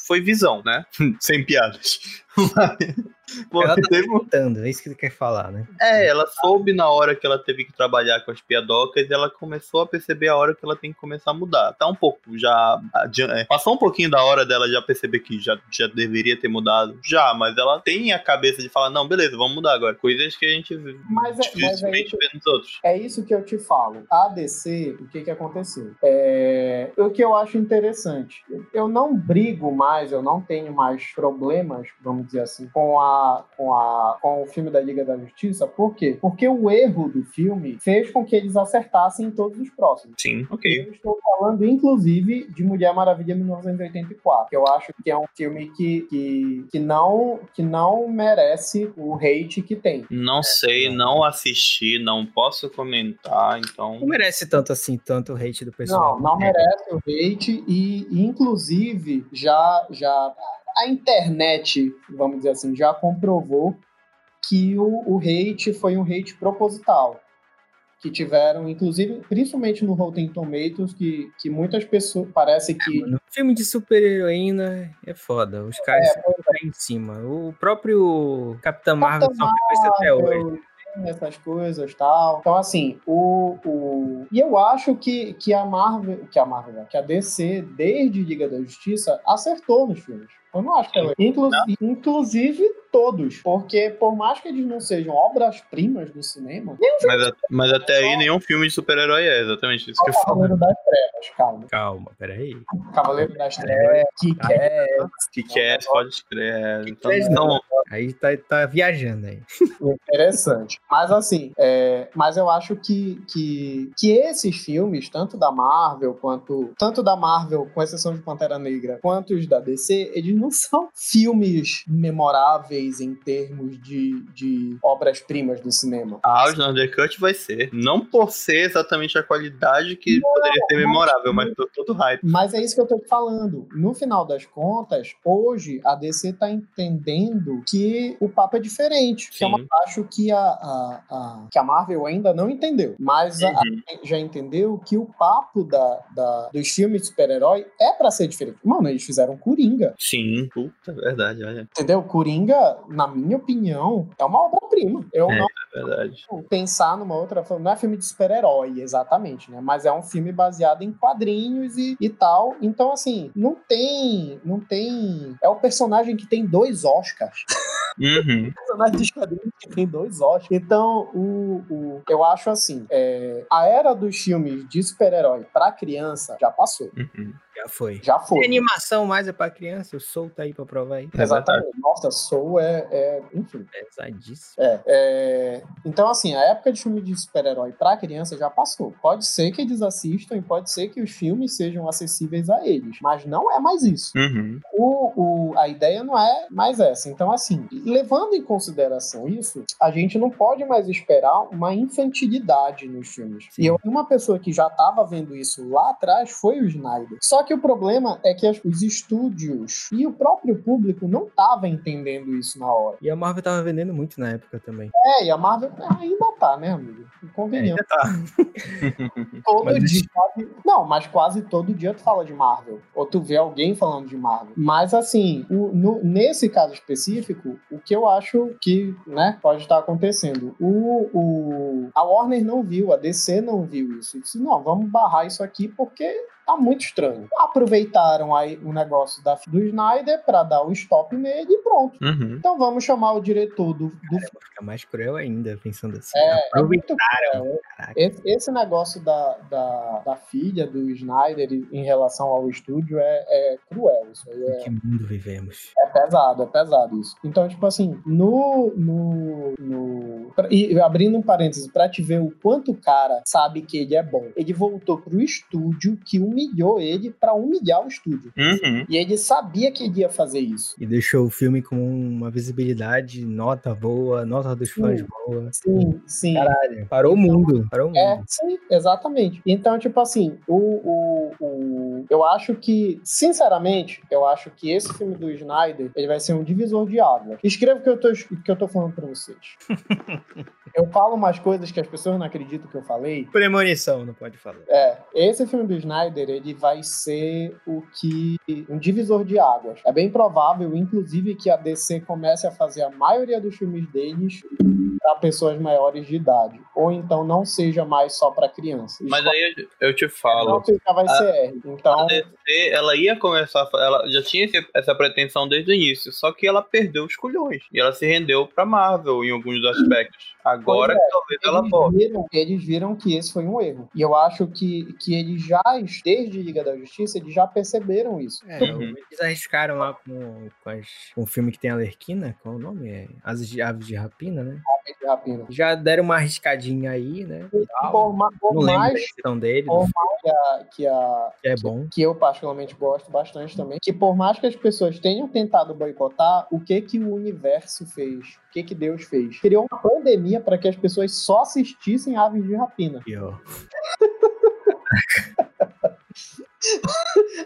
foi visão, né? Sem piadas. Pô, ela tá teve... tentando, é isso que ele quer falar, né? É, ela soube na hora que ela teve que trabalhar com as piadocas e ela começou a perceber a hora que ela tem que começar a mudar. Tá um pouco já. É, passou um pouquinho da hora dela já perceber que já, já deveria ter mudado. Já, mas ela tem a cabeça de falar: não, beleza, vamos mudar agora. Coisas que a gente mas é, dificilmente mas é vê nos outros. É isso que eu te falo. A DC, o que que aconteceu? É, o que eu acho interessante. Eu não brigo mais, eu não tenho mais problemas, vamos dizer assim, com a com, a, com o filme da Liga da Justiça. Por quê? Porque o erro do filme fez com que eles acertassem em todos os próximos. Sim, ok. Eu estou falando, inclusive, de Mulher Maravilha 1984, que eu acho que é um filme que, que, que, não, que não merece o hate que tem. Não sei, não assisti, não posso comentar, então... Não merece tanto assim, tanto o hate do pessoal. Não, não merece o hate e, inclusive, já... já a internet, vamos dizer assim, já comprovou que o, o hate foi um hate proposital. Que tiveram, inclusive, principalmente no Rotten Tomatoes, que, que muitas pessoas. Parece que. É, filme de super-heroína é foda. Os caras é, estão é. em cima. O próprio Capitão Marvel só isso até hoje essas coisas tal. Então, assim, o, o. E eu acho que, que a Marvel, que a Marvel, que a DC, desde Liga da Justiça, acertou nos filmes. Eu não acho que ela. Inclusive, inclusive todos. Porque, por mais que eles não sejam obras-primas do cinema. Mas, mas, até aí nenhum filme de super-herói é exatamente isso que eu falo. Cavaleiro das Trevas, calma. Calma, peraí. Cavaleiro das Trevas, Kick-Ass. Kick-Ass, pode escrever. Então, então, aí tá, tá viajando aí. Interessante. Mas assim, é, mas eu acho que, que, que esses filmes, tanto da Marvel quanto. Tanto da Marvel, com exceção de Pantera Negra, quanto os da DC, eles não são filmes memoráveis em termos de, de obras-primas do cinema. Ah, o Snyder Cut vai ser. Não por ser exatamente a qualidade que não, poderia ser memorável, mas por todo hype. Mas é isso que eu tô falando. No final das contas, hoje a DC tá entendendo que o papo é diferente. Que é uma, acho que a, a, a, que a Marvel ainda não entendeu. Mas uhum. a, já entendeu que o papo da, da dos filmes de super-herói é para ser diferente. Mano, eles fizeram Coringa. Sim Sim, puta, é verdade, olha. Entendeu? Coringa, na minha opinião, é uma obra-prima. Eu É. não É verdade. pensar numa outra. Não é filme de super-herói, exatamente, né? Mas é um filme baseado em quadrinhos e, e tal. Então, assim, não tem. Não tem. É o personagem que tem dois Oscars. Uhum. personagem quadrinhos que tem dois Oscars. Então, o, o, eu acho assim: é, a era dos filmes de super-herói pra criança já passou. uhum. Já foi. Já foi. animação mais é pra criança, o Soul tá aí pra provar aí. Exatamente. Nossa, Soul é, é. Enfim. Pesadíssimo. É, é, então, assim, a época de filme de super-herói pra criança já passou. Pode ser que eles assistam e pode ser que os filmes sejam acessíveis a eles, mas não é mais isso. Uhum. O, o- a ideia não é mais essa. Então, assim, levando em consideração isso, a gente não pode mais esperar uma infantilidade nos filmes. Sim. E eu, uma pessoa que já estava vendo isso lá atrás foi o Snyder. Só que o problema é que as- os estúdios e o próprio público não tava entendendo isso na hora. E a Marvel tava vendendo muito na época também. É, e a Marvel ainda tá, né, amigo? Convenhamos. Todo Mas dia. quase- Não, mas quase todo dia tu fala de Marvel. Ou tu vê alguém falando de Marvel. Mas assim, o- no- nesse caso específico, o que eu acho que né, pode estar acontecendo? O, o- a Warner não viu, a DC não viu isso. E disse, não, vamos barrar isso aqui porque tá muito estranho. Aproveitaram aí o negócio da, do Snyder pra dar o stop nele e pronto. Uhum. Então vamos chamar o diretor do, do Fica mais cruel ainda, pensando assim. É, é Aproveitaram. Caraca. Esse, esse negócio da, da, da filha do Snyder em relação ao estúdio é, é cruel. Isso aí Em é, que mundo vivemos? é pesado, é pesado isso. Então, tipo assim, no. no, no e abrindo um parênteses, pra te ver o quanto o cara sabe que ele é bom, ele voltou pro estúdio que humilhou ele pra humilhar o estúdio. Uhum. E ele sabia que ele ia fazer isso. E deixou o filme com uma visibilidade, nota boa, nota dos fãs Sim. boa. Sim, sim. Caralho, parou o mundo. Parou o mundo. É, sim, exatamente. Então, tipo assim, o, o, o- eu acho que, sinceramente, eu acho que esse filme do Snyder, ele vai ser um divisor de águas. Escreva o que eu tô, o que eu tô falando pra vocês. eu falo umas coisas que as pessoas não acreditam que eu falei. Premonição, não pode falar. É, esse filme do Snyder, ele vai ser o que um divisor de águas. É bem provável, inclusive, que a DC comece a fazer a maioria dos filmes deles para pessoas maiores de idade, ou então não seja mais só para crianças. Mas aí eu te falo. não já vai a- ser R. Então, A DC, ela ia começar, ela já tinha esse- essa pretensão desde o início, só que ela perdeu os culhões. E ela se rendeu pra Marvel em alguns aspectos. Agora é, que talvez ela volte. viram, eles viram que esse foi um erro. E eu acho que, que eles já, desde Liga da Justiça, eles já perceberam isso. É, Uhum. eles arriscaram lá com, com, as- com o filme que tem a Lerquina, qual o nome? É Aves de, Aves de Rapina, né? Rapina. Já deram uma arriscadinha aí, né? E por, ma- por Não lembro mais decisão dele, por do que a, que a, que é bom. que eu particularmente gosto bastante também, que por mais que as pessoas tenham tentado boicotar, o que que o universo fez? O que que Deus fez? Criou uma pandemia para que as pessoas só assistissem Aves de Rapina. E, ó,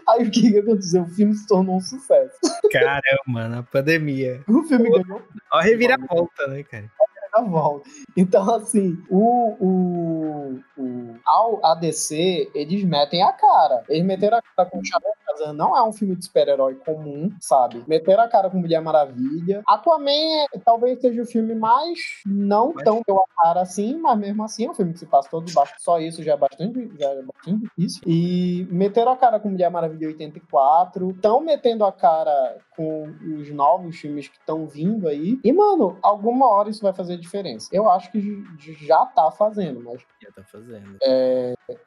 Aí o que aconteceu? O filme se tornou um sucesso. Caramba, na pandemia. O filme ganhou Ó, a reviravolta, né, cara? Volta. Então, assim, o, o, o, ao ADC, eles metem a cara. Eles meteram a cara com o Shadow Kazan. Não é um filme de super-herói comum, sabe? Meteram a cara com Mulher Maravilha. Aquaman é, talvez seja o filme mais não Mas- tão deu a cara assim, mas mesmo assim é um filme que se passa todo debaixo. Só isso já é bastante, já é bastante difícil. E meteram a cara com Mulher Maravilha 84. Estão metendo a cara com os novos filmes que estão vindo aí. E, mano, alguma hora isso vai fazer diferença. Eu acho que já tá fazendo, mas. Já tá fazendo.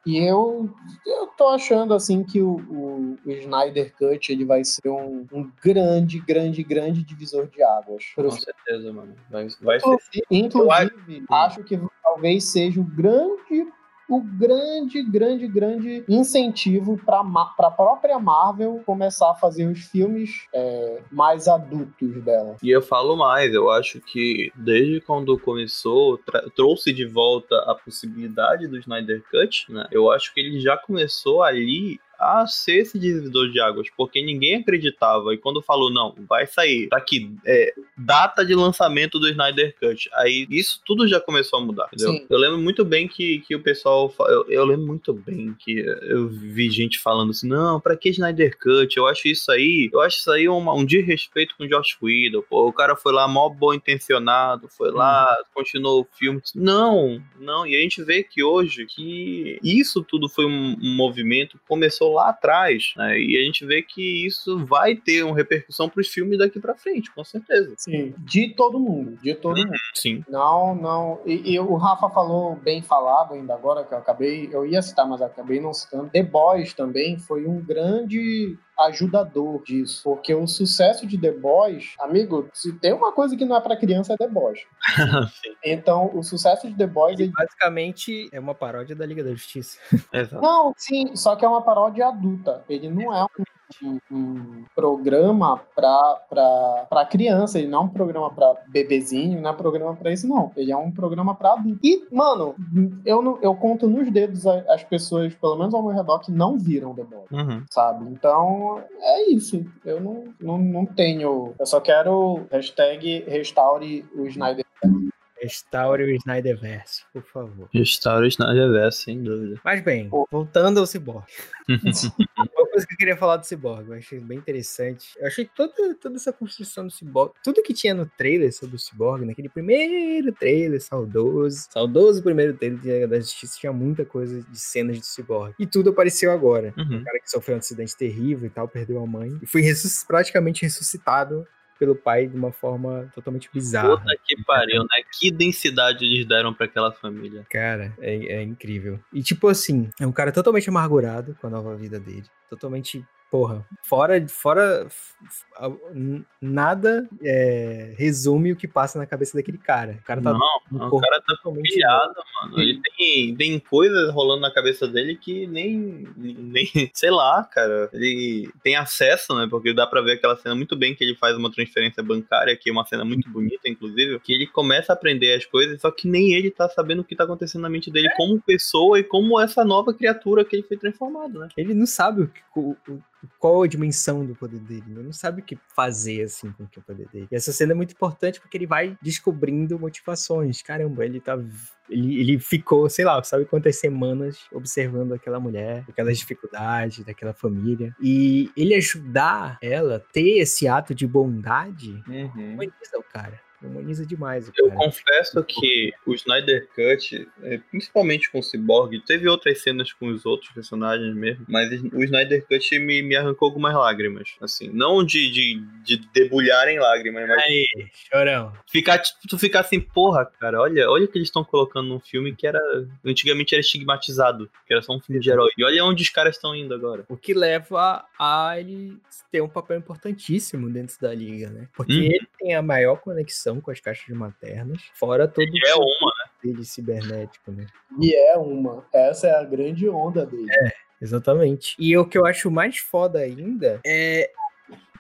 E eu, eu tô achando, assim, que o, o, o Snyder Cut ele vai ser um, um grande, grande, grande divisor de águas. Com certeza, mano. Vai, vai ser. Inclusive, inclusive, acho que talvez seja o grande, o grande, grande, grande incentivo para a própria Marvel começar a fazer os filmes é, mais adultos dela. E eu falo mais, eu acho que desde quando começou, trouxe de volta a possibilidade do Snyder Cut, né? Eu acho que ele já começou ali a ser esse divisor de águas, porque ninguém acreditava. E quando falou, não, vai sair, tá aqui, é, data de lançamento do Snyder Cut. Aí isso tudo já começou a mudar, entendeu? Sim. Eu lembro muito bem que, que o pessoal. Eu, eu, lembro muito bem que eu vi gente falando assim: não, pra que Snyder Cut? Eu acho isso aí, eu acho isso aí um, um desrespeito com o Josh Whedon. Pô, o cara foi lá mó bom intencionado, foi lá, hum. continuou o filme. Não, não. E a gente vê que hoje que isso tudo foi um, um movimento que começou lá atrás, né? E a gente vê que isso vai ter uma repercussão pros filmes daqui pra frente, com certeza. Sim, de todo mundo, de todo uhum, mundo. Sim. Não, não. E, e, o Rafa falou bem falado ainda agora, que eu acabei, eu ia citar, mas acabei não citando. The Boys também foi um grande ajudador disso. Porque o sucesso de The Boys, amigo, se tem uma coisa que não é para criança é The Boys. então, o sucesso de The Boys. Ele, basicamente é uma paródia da Liga da Justiça. não, sim, só que é uma paródia adulta. Ele não é um um, um programa para criança, ele não é um programa para bebezinho, não é um programa para isso, não. Ele é um programa para adulto. E, mano, eu, não, eu conto nos dedos as pessoas, pelo menos ao meu redor, que não viram The Boys, uhum. sabe? Então, é isso. Eu não, não, não tenho. Eu só quero hashtag restaure o Snyder Restaure o Snyderverse, por favor. Restaure o Snyderverse, sem dúvida. Mas bem, voltando ao Cyborg. Coisa que eu queria falar do Cyborg, eu achei bem interessante. Eu achei toda, toda essa construção do Cyborg, tudo que tinha no trailer sobre o Cyborg, naquele primeiro trailer saudoso, saudoso primeiro trailer da Justiça, tinha muita coisa de cenas do Cyborg. E tudo apareceu agora. Uhum. O cara que sofreu um acidente terrível e tal, perdeu a mãe, e foi ressusc praticamente ressuscitado pelo pai de uma forma totalmente bizarra. Puta que pariu, né? Que densidade eles deram para aquela família. Cara, é, é incrível. E tipo assim, é um cara totalmente amargurado com a nova vida dele. Totalmente porra, fora, fora nada é, resume o que passa na cabeça daquele cara. O cara tá não, o cara tá pilhado, mano. Ele tem, tem coisas rolando na cabeça dele que nem, nem, sei lá, cara. Ele tem acesso, né? Porque dá pra ver aquela cena muito bem que ele faz uma transferência bancária, que é uma cena muito bonita, inclusive, que ele começa a aprender as coisas, só que nem ele tá sabendo o que tá acontecendo na mente dele é. como pessoa e como essa nova criatura que ele foi transformado, né? Ele não sabe o que, o, qual a dimensão do poder dele. Ele não sabe o que fazer assim com o poder dele. E essa cena é muito importante porque ele vai descobrindo motivações. Caramba, ele tá. Ele, ele ficou, sei lá, sabe quantas semanas observando aquela mulher, aquelas dificuldades daquela família. E ele ajudar ela a ter esse ato de bondade, uhum. humaniza o cara humaniza demais. Eu confesso que o Snyder Cut, é, principalmente com o Cyborg, teve outras cenas com os outros personagens mesmo, mas o Snyder Cut me, me arrancou algumas lágrimas. Assim, não de, de, de debulhar em lágrimas, mas. Aí, chorão. Ficar, tipo, tu ficar assim, porra, cara, olha, olha o que eles estão colocando num filme que era. Antigamente era estigmatizado, que era só um filme de herói. E olha onde os caras estão indo agora. O que leva a ele ter um papel importantíssimo dentro da liga, né? Porque uhum. ele tem a maior conexão com as caixas maternas, fora todo e é uma, né? dele cibernético, né? E é uma. Essa é a grande onda dele. É, exatamente. E o que eu acho mais foda ainda é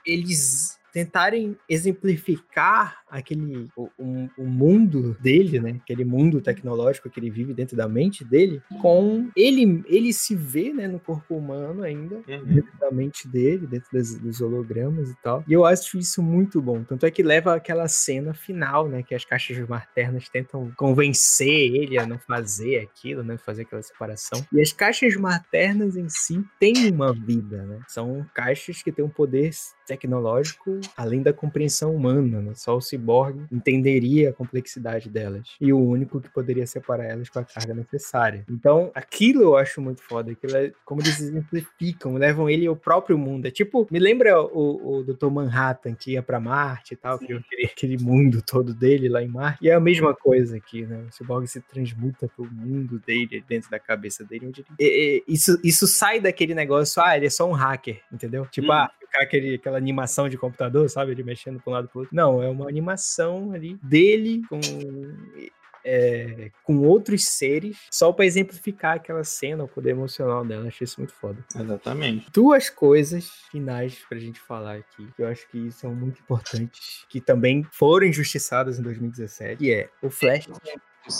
eles tentarem exemplificar aquele o, o, o, mundo dele, né? Aquele mundo tecnológico que ele vive dentro da mente dele, com ele ele se vê, né, no corpo humano ainda, uhum. dentro da mente dele, dentro das, dos hologramas e tal. E eu acho isso muito bom. Tanto é que leva aquela cena final, né, que as caixas maternas tentam convencer ele a não fazer aquilo, né, fazer aquela separação. E as caixas maternas em si têm uma vida, né? São caixas que têm um poder tecnológico além da compreensão humana, né? Só o ciborgue entenderia a complexidade delas. E o único que poderia separar elas com a carga necessária. Então, aquilo eu acho muito foda. Aquilo é como eles exemplificam, levam ele ao próprio mundo. É tipo, me lembra o, o Dr. Manhattan que ia para Marte e tal, aquele, aquele mundo todo dele lá em Marte. E é a mesma coisa aqui, né? O ciborgue se transmuta pro mundo dele, dentro da cabeça dele. Onde ele... e, e, isso, isso sai daquele negócio, ah, ele é só um hacker, entendeu? Tipo, hum. ah, aquele, aquela animação de computador, sabe? Ele mexendo para um lado para outro. Não, é uma animação ali dele com é, com outros seres, só para exemplificar aquela cena, o poder emocional dela. Achei isso muito foda. Exatamente. Duas coisas finais pra gente falar aqui, que eu acho que são muito importantes, que também foram injustiçadas em 2017, que é o Flash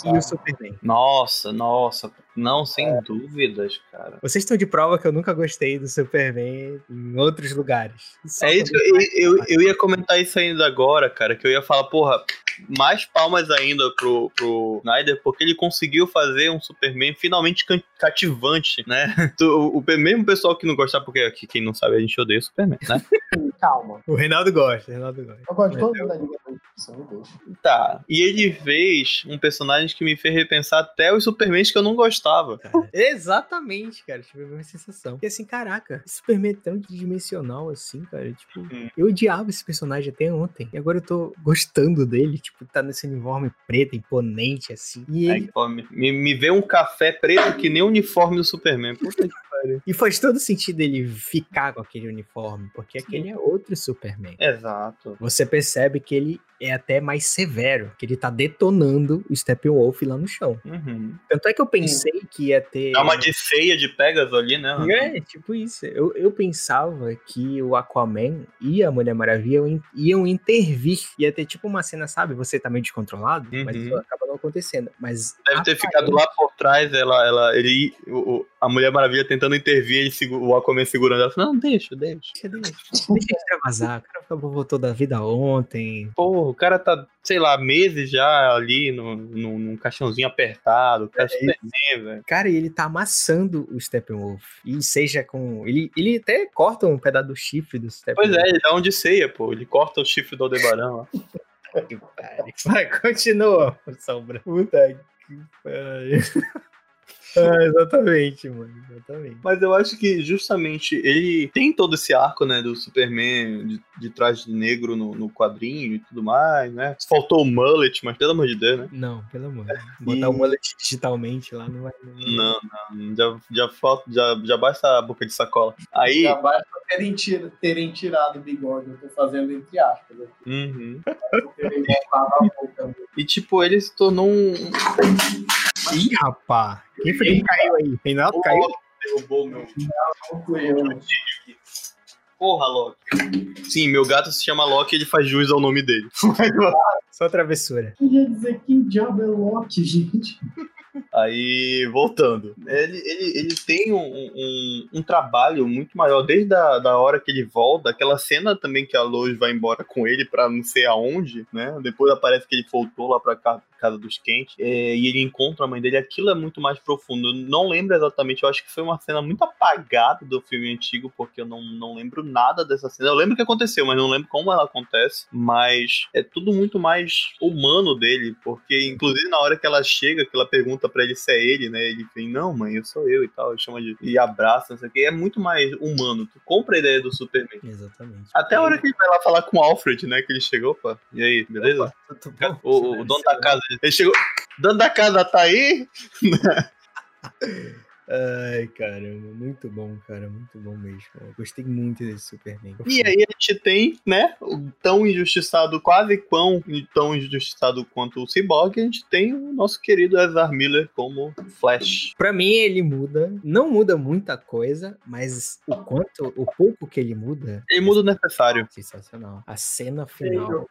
e o Superman. Nossa, nossa. Não, sem é. dúvidas, cara. Vocês estão de prova que eu nunca gostei do Superman em outros lugares. Só é isso que eu, eu, eu, ia comentar isso ainda agora, cara, que eu ia falar, porra, mais palmas ainda pro, pro Snyder, porque ele conseguiu fazer um Superman finalmente cativante, né? O, o mesmo pessoal que não gostava, porque aqui, quem não sabe, a gente odeia o Superman, né? Calma. O Reinaldo gosta, o Reinaldo gosta. Eu gosto de todo mundo da Liga da Tá. E ele fez um personagem que me fez repensar até os Supermans que eu não gostava. Cara, exatamente, cara. Tive a mesma sensação. Porque assim, caraca, Superman é tão tridimensional assim, cara. Tipo, hum. eu odiava esse personagem até ontem. E agora eu tô gostando dele. Tipo, tá nesse uniforme preto, imponente, assim. E ele... Ai, me, me vê um café preto que nem o uniforme do Superman. Puta que e faz todo sentido ele ficar com aquele uniforme, porque aquele é outro Superman. Exato. Você percebe que ele é até mais severo, que ele tá detonando o Steppenwolf lá no chão. Uhum. Tanto é que eu pensei Sim. que ia ter. Dá uma de ceia de Pegasus ali, né? É, tipo isso. Eu, eu pensava que o Aquaman e a Mulher Maravilha iam intervir. Ia ter tipo uma cena, sabe? Você tá meio descontrolado, uhum. mas isso acaba não acontecendo. Mas Deve ter ficado lá por trás, ela, ela, ele, o, a Mulher Maravilha tentando intervir, ele, o Aquaman segurando ela. Não, deixa, deixa. Deixa, deixa. deixa ele extravasar. O cara acabou toda a vida ontem. Porra, o cara tá, sei lá, meses já ali no, no, num caixãozinho apertado. O cara, é, super bem, velho. cara, ele tá amassando o Steppenwolf. E seja com. Ele, ele até corta um pedaço do chifre do Steppenwolf. Pois é, ele dá um de ceia, pô. Ele corta o chifre do Aldebaran lá. Vai, continua, Sombra. Puta que pariu. É, exatamente, mano. Exatamente. Mas eu acho que justamente ele tem todo esse arco, né, do Superman de, de traje de negro no, no, quadrinho e tudo mais, né? Faltou o mullet, mas pelo amor de Deus, né? Não, pelo amor. É, Botar e... o mullet digitalmente lá não vai. Não, não. Já, já, falta, já, já basta a boca de sacola. Aí... Já basta terem, terem tirado o bigode, eu tô fazendo entre aspas. Aqui. Uhum. e tipo, ele se tornou um. Ih, rapaz. Quem foi que caiu aí? Reinaldo caiu? Derrubou meu. Porra, Loki. Sim, meu gato se chama Loki e ele faz jus ao nome dele. Só travessura. Eu ia dizer que diabo é Loki, gente. Aí, voltando. Ele, ele, ele tem um, um, um, trabalho muito maior, desde a da hora que ele volta, aquela cena também que a Lois vai embora com ele pra não sei aonde, né? Depois aparece que ele voltou lá pra casa dos quentes é, e ele encontra a mãe dele. Aquilo é muito mais profundo. Eu não lembro exatamente, eu acho que foi uma cena muito apagada do filme antigo, porque eu não, não lembro nada dessa cena. Eu lembro o que aconteceu, mas não lembro como ela acontece. Mas é tudo muito mais humano dele, porque inclusive na hora que ela chega, que ela pergunta para ele se é ele, né? Ele vem, não, mãe, eu sou eu e tal, e chama de. e abraça, não sei o que. É muito mais humano. Tu compra a ideia do Superman. Exatamente. Até a hora que ele vai lá falar com o Alfred, né? Que ele chegou, opa. E aí, beleza? Opa, o, o dono da casa. Ele chegou. Dono da casa tá aí? Ai, caramba, muito bom, cara, muito bom mesmo. Eu gostei muito desse Superman. E aí a gente tem, né, o tão injustiçado, quase quão tão injustiçado quanto o Cyborg, a gente tem o nosso querido Ezra Miller como Flash. Pra mim ele muda, não muda muita coisa, mas o quanto, o pouco que ele muda... Ele muda o necessário. Sensacional. A cena final...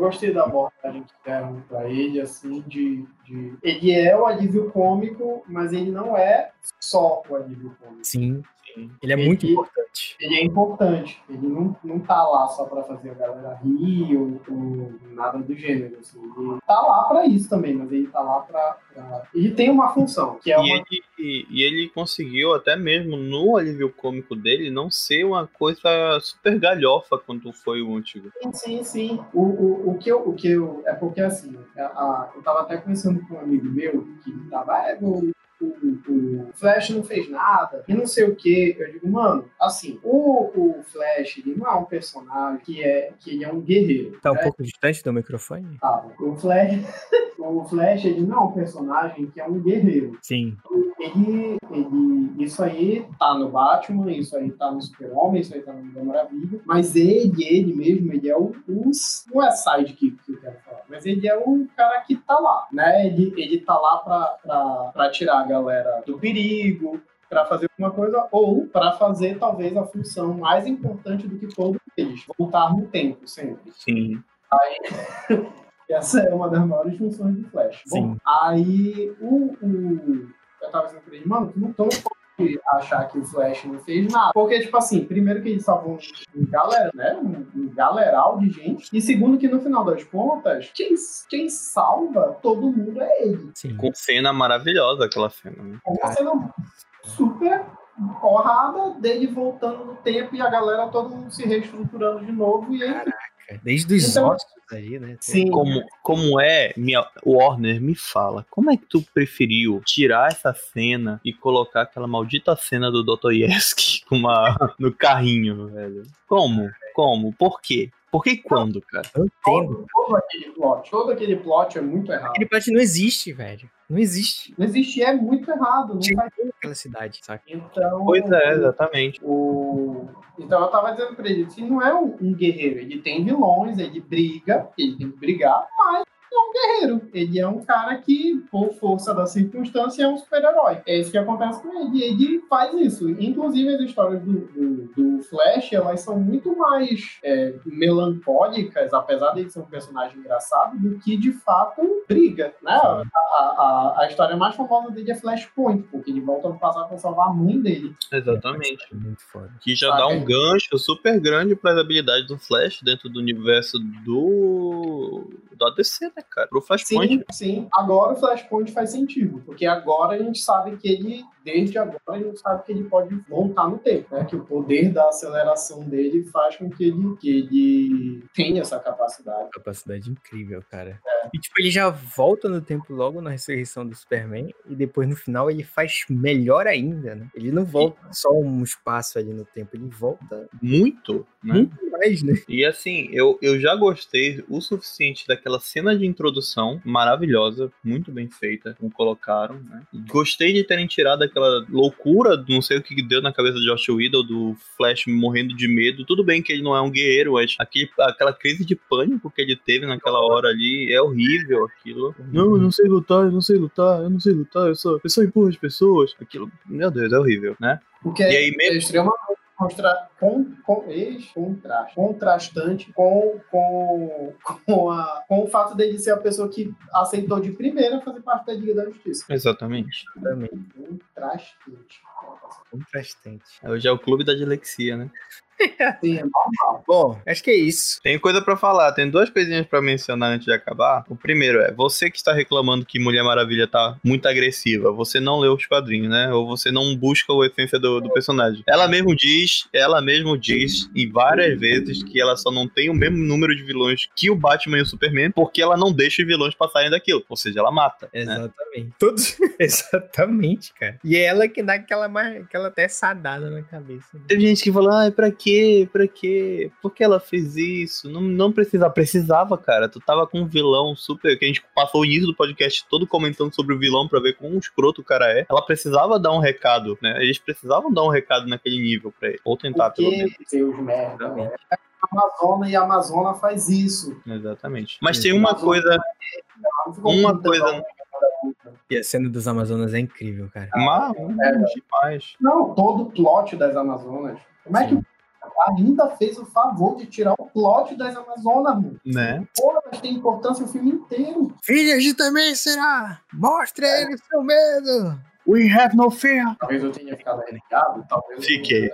Eu gostei da abordagem que deram pra ele, assim, de, de. Ele é o alívio cômico, mas ele não é só o alívio cômico. Sim. Ele é ele, muito importante. Ele é importante. Ele não, não tá lá só para fazer a galera rir ou, ou, nada do gênero. Assim. Ele tá lá para isso também, mas ele tá lá para. Pra... Ele tem uma função, que é e uma. Ele, e, e, ele conseguiu, até mesmo no alívio cômico dele, não ser uma coisa super galhofa quanto foi o antigo. Sim, sim, sim. O, o, o, que, eu, o que eu. É porque assim, a, a, eu tava até conversando com um amigo meu que tava. Ah, o, o, o, Flash não fez nada e não sei o que. Eu digo, mano, assim, o, o Flash ele não é um personagem que é que ele é um guerreiro. Tá um né? pouco distante do microfone? Tá, o Flash, o Flash ele não é um personagem que é um guerreiro. Sim. Ele, ele, isso aí tá no Batman, isso aí tá no Super-Homem, isso aí tá no Mulher Maravilha, mas ele, ele mesmo, ele é o, o não é sidekick que eu quero falar, mas ele é o cara que tá lá, né? Ele, ele tá lá pra, pra, pra tirar galera do perigo, para fazer alguma coisa, ou para fazer talvez a função mais importante do que todos eles, voltar no tempo sempre. Sim. Aí Essa é uma das maiores funções do Flash. Sim. Bom, aí o, o eu tava dizendo pra ele, mano, tu não, pode achar que o Flash não fez nada. Porque, tipo assim, primeiro que ele salvou um, galera, né? Um, um galeral de gente. E segundo que no final das contas, quem, quem salva todo mundo é ele. Sim. Com cena maravilhosa aquela cena. Né? Com uma cena super porrada dele voltando no tempo e a galera todo mundo se reestruturando de novo e aí Desde os então, ossos aí, né? Sim. Como, como é, minha, Warner, me fala, como é que tu preferiu tirar essa cena e colocar aquela maldita cena do Dostoyevsky com uma, no carrinho, velho? Como? Como? Por quê? Por que quando, cara? Eu entendo. Todo, todo, aquele plot, todo aquele plot é muito errado. Aquele plot não existe, velho. Não existe. Não existe, é muito errado. Não faz... aquela cidade, sabe? Então, pois é, exatamente. O... Então eu tava dizendo pra ele que não é um, um guerreiro, ele tem vilões, ele briga, ele tem que brigar, mas um guerreiro. Ele é um cara que, por força da circunstância, é um super-herói. É isso que acontece com ele. E ele faz isso. Inclusive, as histórias do, do, do Flash, elas são muito mais é, melancólicas, apesar de ele ser um personagem engraçado, do que, de fato, briga. Né? A, a, a, história mais famosa dele é Flashpoint, porque ele volta no passado para salvar a mãe dele. Exatamente. É muito foda. Que já dá um gancho super grande para as habilidades do Flash dentro do universo do, do ADC, né? cara? Pro Flashpoint. Sim, sim. Agora o Flashpoint faz sentido, porque agora a gente sabe que ele, desde agora, a gente sabe que ele pode voltar no tempo, né? Que o poder da aceleração dele faz com que ele, que ele tenha essa capacidade. Capacidade incrível, cara. É. E tipo, ele já volta no tempo logo na ressurreição do Superman, e depois no final ele faz melhor ainda, né? Ele não volta só um espaço ali no tempo, ele volta muito, né? Muito mais, né? E assim, eu, eu já gostei o suficiente daquela cena de introdução maravilhosa, muito bem feita, como colocaram, né? Gostei de terem tirado aquela loucura, não sei o que deu na cabeça de Josh Whedon, do Flash morrendo de medo. Tudo bem que ele não é um guerreiro, mas aquele, aquela crise de pânico que ele teve naquela hora ali é horrível aquilo. Não, eu não sei lutar, eu não sei lutar, eu não sei lutar, eu só, eu só empurro as pessoas. Aquilo, meu Deus, é horrível, né? Porque e aí, mesmo... é extremamente contra, com, com, contraste, contrastante com, com, com, a, com o fato dele ser a pessoa que aceitou de primeira fazer parte da Liga da Justiça. Exatamente. Exatamente. Contrastante. Contrastante. Hoje é o clube da dilexia, né? Sim, é normal. Bom, acho que é isso. Tem coisa para falar, tem duas coisinhas para mencionar antes de acabar. O primeiro é, você que está reclamando que Mulher Maravilha tá muito agressiva, você não leu os quadrinhos, né? Ou você não busca a essência do, do personagem. Ela mesmo diz, ela mesmo diz, e várias vezes, que ela só não tem o mesmo número de vilões que o Batman e o Superman, porque ela não deixa os vilões passarem daquilo. Ou seja, ela mata. Né? Exatamente. Né? Todos. Exatamente, cara. E é ela que dá aquela, aquela até sadada na cabeça. Né? Tem gente que fala, ai, pra quê? Quê? Pra quê? Por que ela fez isso? Não, não precisava. Precisava, cara. Tu tava com um vilão super. Que a gente passou o início do podcast todo comentando sobre o vilão pra ver quão escroto o cara é. Ela precisava dar um recado, né? Eles precisavam dar um recado naquele nível pra ele. Ou tentar, Porque, pelo menos. Deus merda, né? Amazona e a Amazona faz isso. Exatamente. Mas tem uma coisa. É, uma coisa. E a cena dos Amazonas é incrível, cara. Mas, é, demais. Não, todo o plot das Amazonas. Como é que ainda fez o favor de tirar o plot das Amazonas, mano. Né? Porra, mas tem importância o filme inteiro. Filhas de também será! Mostre a ele seu medo! We have no fear. Talvez eu tenha ficado arrepiado, talvez. Fiquei.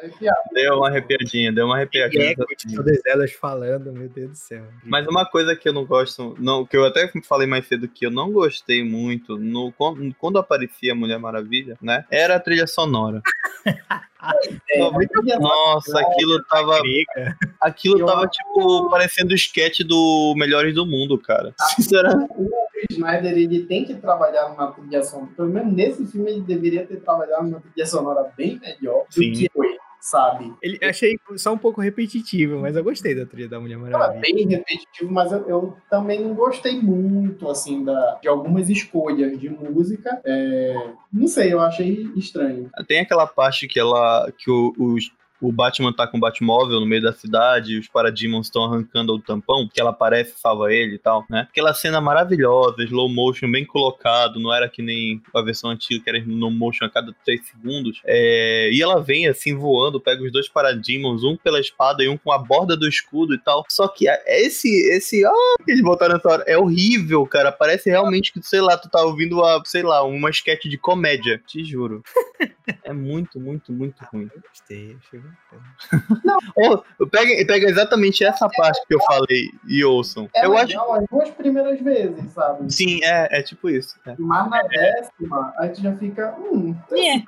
Deu uma arrepiadinha, deu uma arrepiadinha. É, todas elas falando, meu Deus do céu. Mas uma coisa que eu não gosto, não, que eu até falei mais cedo que eu não gostei muito, no, quando aparecia a Mulher Maravilha, né? Era a trilha sonora. É, Nossa, aquilo tava. Aquilo tava, tipo, parecendo o sketch do Melhores do Mundo, cara. Ah, Sinceramente. O Snyder, ele tem que trabalhar numa trilha sonora. Pelo menos nesse filme, ele deveria ter trabalhado numa trilha sonora bem melhor Sim. do que foi sabe? Ele, achei só um pouco repetitivo, mas eu gostei da trilha da Mulher Maravilha. É bem repetitivo, mas eu, eu, também não gostei muito, assim, da, de algumas escolhas de música. É, não sei, eu achei estranho. Tem aquela parte que ela, que o, os o Batman tá com o Batmóvel no meio da cidade e os Parademons estão arrancando o tampão, que ela aparece salva ele e tal, né? Aquela cena maravilhosa, slow motion bem colocado, não era que nem a versão antiga que era no motion a cada 3 segundos. É... E ela vem assim voando, pega os dois Parademons, um pela espada e um com a borda do escudo e tal. Só que esse, esse, ah, que eles botaram nessa hora, é horrível, cara. Parece realmente que, sei lá, tu tá ouvindo, a, sei lá, uma sketch de comédia. Te juro. é muito, muito, muito ruim. Gostei, achei Não. oh, pega, pega exatamente essa parte que eu falei e ouçam. É eu legal acho... as duas primeiras vezes, sabe? Sim, é, é tipo isso. É. Mas na décima, a gente já fica. Hum, é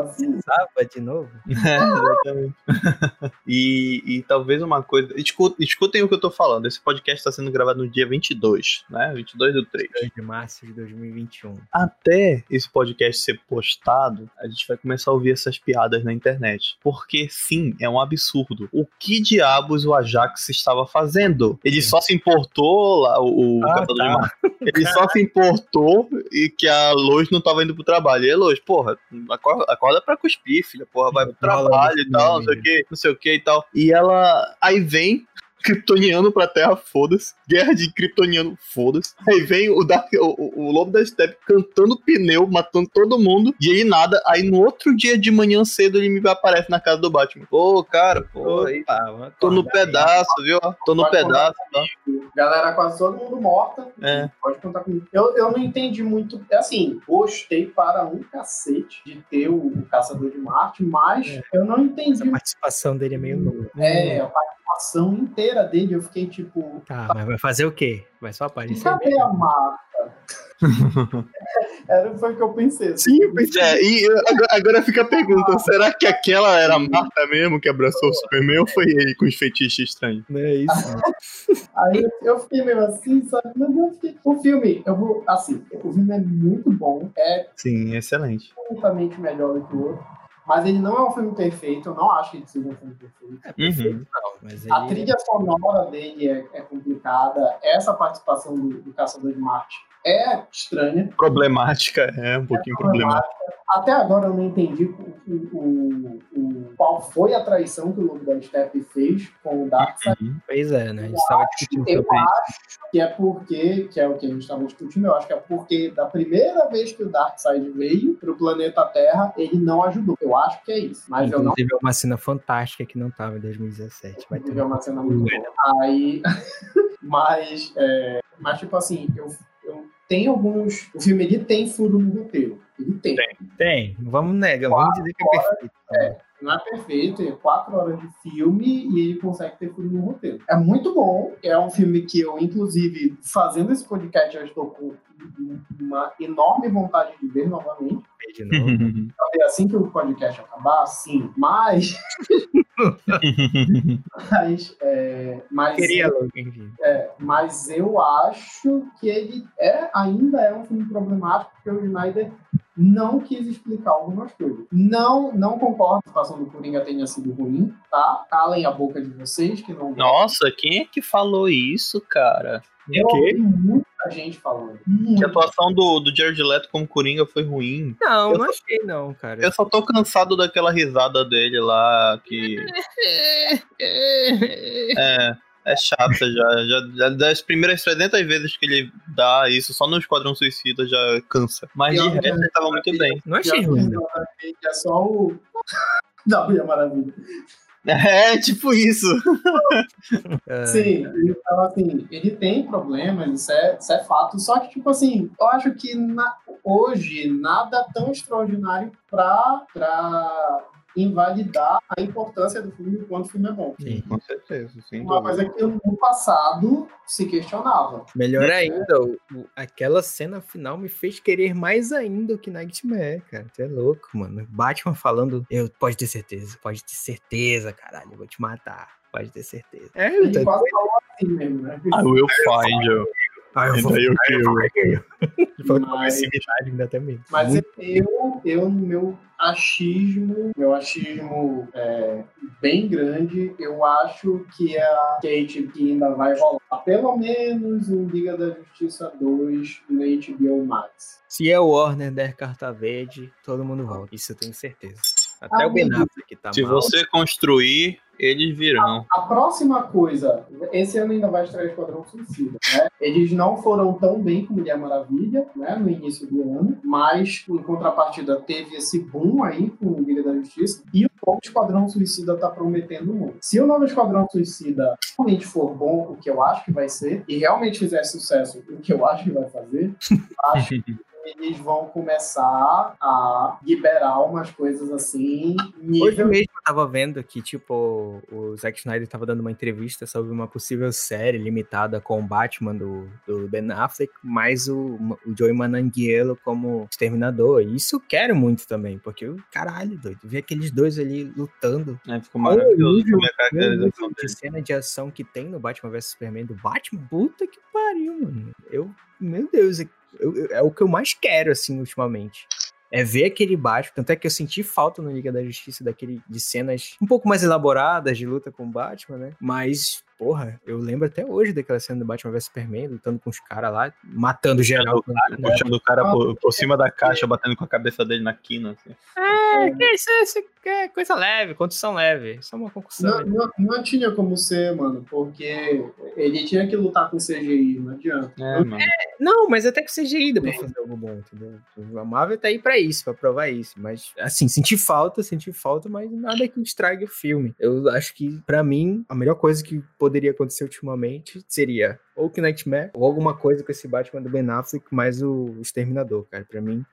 assim. Sábado de novo? É, exatamente. e, e talvez uma coisa. Escutem, escutem o que eu tô falando. Esse podcast está sendo gravado no dia 22, né? 22 do 3. 2 de março de 2021. Até esse podcast ser postado, a gente vai começar a ouvir essas piadas na internet. Porque sim, é um absurdo. O que diabos o Ajax estava fazendo? Ele só se importou lá, o, o ah, tá. Ele só se importou e que a Lois não tava indo pro trabalho. E a Lois, porra, acorda acorda, acorda pra cuspir, filha, porra, vai pro trabalho e tal, não sei o que, não sei o que e tal. E ela aí vem kryptoniano pra Terra, foda-se. Guerra de kryptoniano, foda-se. Aí vem o, Dark, o, o, Lobo da Steppe cantando pneu, matando todo mundo, e aí nada. Aí no outro dia de manhã cedo ele me aparece na casa do Batman. Pô, cara, pô, aí, tô no pedaço, viu? Tô no pedaço, tá? Galera, quase todo mundo morta. É. Pode contar comigo. Eu, eu não entendi muito. É assim, gostei para um cacete de ter o, o Caçador de Marte, mas é. eu não entendi. A participação dele é meio nula. É, a participação inteira dele, eu fiquei tipo. Tá, tá... mas vai fazer o quê? Vai só aparecer. Cadê a Marta? era, foi o que eu pensei. Assim. Sim, eu pensei. É, e agora, agora, fica a pergunta: será que aquela era a Marta mesmo que abraçou o Superman ou foi ele com os feitiços estranhos? Não é isso. Aí eu fiquei meio assim, sabe? Mas eu fiquei. O filme, eu vou. Assim, o filme é muito bom. É. Sim, excelente. Absolutamente melhor do que o outro. Mas ele não é um filme perfeito, eu não acho que ele seja um filme perfeito. É perfeito, uhum. ele... A trilha sonora dele é, é complicada, essa participação do, do Caçador de Marte é estranha. Problemática, é um pouquinho é problemática. problemática. Até agora eu não entendi o, o, o, qual foi a traição que o Lobo da Steppe fez com o Darkseid. Uhum. Pois é, né? A gente estava discutindo sobre eu acho que é porque, que é o que a gente estava discutindo, eu acho que é porque da primeira vez que o Darkseid veio para o planeta Terra, ele não ajudou. Eu acho que é isso. Mas Inclusive, eu não... é uma cena fantástica que não estava em 2017. Vai ter uma cena muito boa. Aí, mas, é... mas tipo assim, eu tem alguns. O filme ele tem furo no roteiro. Ele tem. Tem, tem. Vamos negar, vamos dizer que é perfeito. É, não é perfeito, é quatro horas de filme e ele consegue ter furo no roteiro. É muito bom, é um filme que eu, inclusive, fazendo esse podcast, eu estou com uma enorme vontade de ver novamente. De novo. assim que o podcast acabar, sim. Mas. mas. É, mas Queria eu, é, mas eu acho que ele é, ainda é um filme problemático, porque o Snyder não quis explicar algumas coisas. Não, não concordo que a situação do Coringa tenha sido ruim, tá? Calem a boca de vocês que não. Nossa, quem é que falou isso, cara? Eu ouvi muita gente falando. Muita. Que a atuação do, do Jared Leto como Coringa foi ruim. Não, eu não só, achei não, cara. Eu só tô cansado daquela risada dele lá, que... é... É chata já, já, já. Das primeiras 300 vezes que ele dá isso só no Esquadrão Suicida já cansa. Mas de resto ele tava muito bem. Não achei ruim. É só o. Da Mulher Maravilha. É, tipo isso. É. Sim, então assim, ele tem problemas, isso é, isso é fato. Só que, tipo assim, eu acho que na, hoje nada tão extraordinário pra, pra invalidar a importância do filme enquanto o filme é bom. Sim, com certeza. Sim, Uma coisa que no passado se questionava. Melhor ainda, o, o, aquela cena final me fez querer mais ainda o que Nightmare, cara. Você é louco, mano. Batman falando, eu pode ter certeza, pode ter certeza, caralho, eu vou te matar. Pode ter certeza. É, Ele tô... quase falou assim mesmo, né? I will find you. Ah, eu vou. Eu, eu, com agressividade ainda também. Mas eu, eu, no meu achismo, meu achismo é, bem grande, eu acho que a Kate ainda vai rolar pelo menos um Liga da Justiça 2 no HBO Max. Se é o Warner der carta verde, todo mundo volta. Isso eu tenho certeza. Até o Ben Affleck tá Se mal. você construir, eles virão. A próxima coisa, esse ano ainda vai estrear Esquadrão Suicida, né? Eles não foram tão bem com Mulher Maravilha, né, no início do ano, mas em contrapartida teve esse boom aí com o Liga da Justiça e o novo Esquadrão Suicida tá prometendo muito. Se o novo Esquadrão Suicida realmente for bom, o que eu acho que vai ser, e realmente fizer sucesso, o que eu acho que vai fazer, acho que eles vão começar a liberar umas coisas assim, Hoje nível mesmo eu tava vendo que, tipo, o Zack Snyder tava dando uma entrevista sobre uma possível série limitada com o Batman do, do Ben Affleck, mais o, o Joey Manganiello como exterminador. E isso eu quero muito também, porque, o caralho, doido, ver aqueles dois ali lutando. É, ficou maravilhoso de dele. cena de ação que tem no Batman vs Superman do Batman, puta que pariu, mano. Eu, meu Deus, eu- é o que eu mais quero, assim, ultimamente. É ver aquele Batman. Tanto é que eu senti falta no Liga da Justiça daquele, de cenas um pouco mais elaboradas de luta com Batman, né? Mas, porra, eu lembro até hoje daquela cena do Batman vs Superman, lutando com os caras lá, matando geral. Puxando o cara por, por cima da caixa, batendo com a cabeça dele na quina. Assim. É, que isso, isso é coisa leve, condição leve. Só uma concussão. Não, não, não tinha como ser, mano, porque ele tinha que lutar com CGI, não adianta. É, mano. Não, mas até que CGI dá pra fazer algo bom, entendeu? A Marvel tá aí pra isso, pra provar isso. Mas, assim, senti falta, senti falta, mas nada que estrague o filme. Eu acho que, pra mim, a melhor coisa que poderia acontecer ultimamente seria ou que Nightmare, ou alguma coisa com esse Batman do Ben Affleck, mais o Exterminador, cara. Pra mim,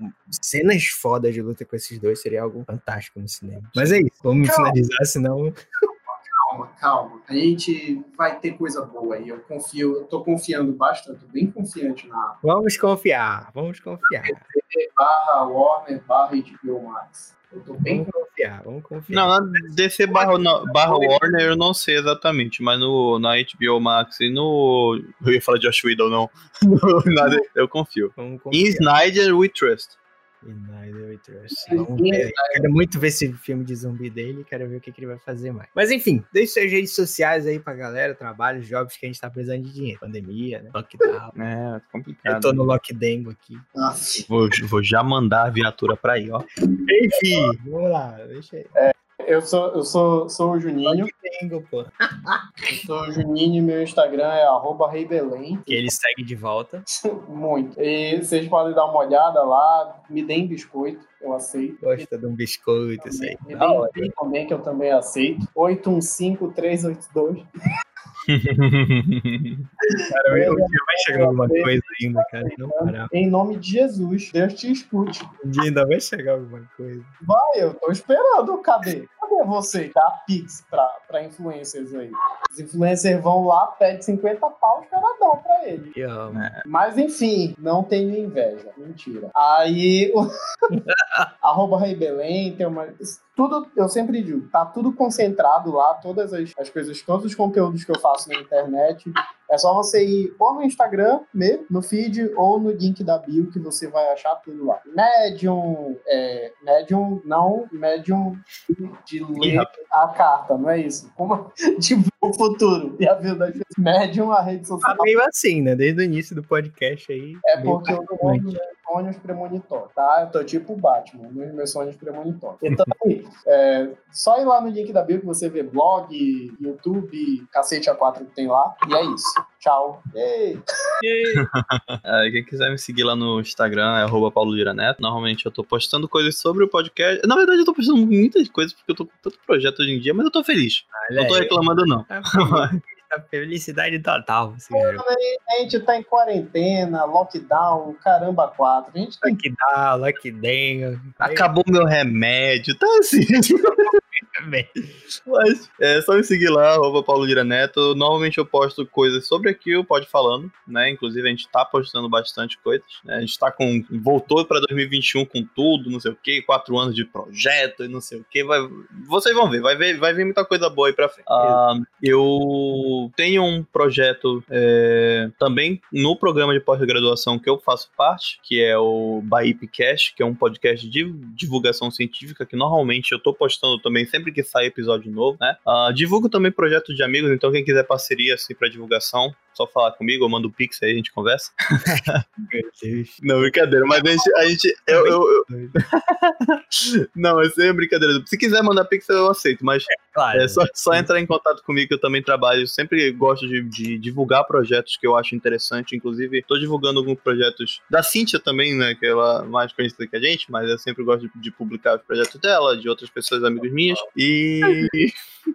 cenas fodas de luta com esses dois seria algo fantástico no cinema. Mas é isso, vamos Calma. finalizar, senão... Calma, calma. A gente vai ter coisa boa aí. Eu confio, eu tô confiando bastante, tô bem confiante na Vamos confiar, vamos confiar. barra Warner, barra HBO Max. Eu tô bem Vamos confiar, vamos confiar. Não, na DC barra, na- barra Warner eu não sei exatamente, mas no, na HBO Max e no. Eu ia falar de Josh Whedon, não. Eu confio. Em. Snyder we trust. Trust. Vamos ver. Quero muito ver esse filme de zumbi dele, quero ver o que, que ele vai fazer mais. Mas enfim, deixe suas redes sociais aí pra galera, trabalhos, jobs que a gente tá precisando de dinheiro. Pandemia, né? Lockdown. É, Eu complicado. tô no lockdengo aqui. Ah, Vou, vou já mandar a viatura pra aí, ó. Enfim, vamos lá, deixa aí. Eu sou, eu sou, sou o Juninho. Lockdengo, pô. Eu sou o Juninho e meu Instagram é arroba reibelém. Que ele segue de volta. Muito. E vocês podem dar uma olhada lá. Me deem biscoito, eu aceito. Gosta de um biscoito, isso aí. Me deem também, que eu também aceito. 815-382. Cara, um dia vai chegar alguma coisa ainda, cara. Não parar. Em nome de Jesus, Deus te escute. Um dia ainda vai chegar alguma coisa. Vai, eu tô esperando. Cadê? Cadê você? Dá Pix pra, pra influencers aí. Os influencers vão lá, pedem 50 pau, os caras dão pra ele. Eu amo. Mas enfim, não tenho inveja. Mentira. Aí, o... arroba Rei Belém, tem uma. Tudo, eu sempre digo, tá tudo concentrado lá, todas as, as coisas, todos os conteúdos que eu faço na internet. É só você ir ou no Instagram mesmo, no feed, ou no link da bio, que você vai achar tudo lá. Medium, é, Medium, não, Medium de ler a carta, não é isso? Como de o futuro e a vida. Medium, a rede social. Tá meio assim, né? Desde o início do podcast aí. É porque eu tô meus sonhos premonitórios, tá? Eu tô tipo o Batman, nos meus sonhos premonitórios. Então, é, só ir lá no link da bio que você vê blog, YouTube, cacete A4 que tem lá. E é isso. Tchau. Ei. É, quem quiser me seguir lá no Instagram é arroba Paulo Lira Neto. Normalmente eu tô postando coisas sobre o podcast. Na verdade, eu tô postando muitas coisas porque eu tô com tanto projeto hoje em dia, mas eu tô feliz. Olha Não tô aí. reclamando, não. Tá feliz, tá felicidade total. Assim? A gente tá em quarentena, lockdown, caramba, quatro. A gente tem Lockdown, lockdown. Acabou meu remédio, tá assim. Mas é só me seguir lá, arroba Paulo Lira Neto. Normalmente eu posto coisas sobre aquilo, pode falando, né? Inclusive a gente tá postando bastante coisas. Né? A gente tá com. Voltou pra 2021 com tudo, não sei o quê, quatro anos de projeto e não sei o quê. Vai, vocês vão ver, vai ver, vai vir muita coisa boa aí pra frente. Ah, eu tenho um projeto é, também no programa de pós-graduação que eu faço parte, que é o Baipcast, que é um podcast de divulgação científica que normalmente eu tô postando também sempre que sai episódio novo, né? Ah, divulgo também projeto de amigos, então quem quiser parceria assim para divulgação, só falar comigo, eu mando o Pix aí, a gente conversa. Não, brincadeira, mas a gente. A gente eu, eu, eu... Não, mas é brincadeira. Se quiser mandar Pix, eu aceito, mas é, claro, é só, só entrar em contato comigo que eu também trabalho. Eu sempre gosto de, de divulgar projetos que eu acho interessante. Inclusive, estou divulgando alguns projetos da Cíntia também, né? Que ela é mais conhecida que a gente, mas eu sempre gosto de, de publicar os projetos dela, de outras pessoas, amigos minhas. E.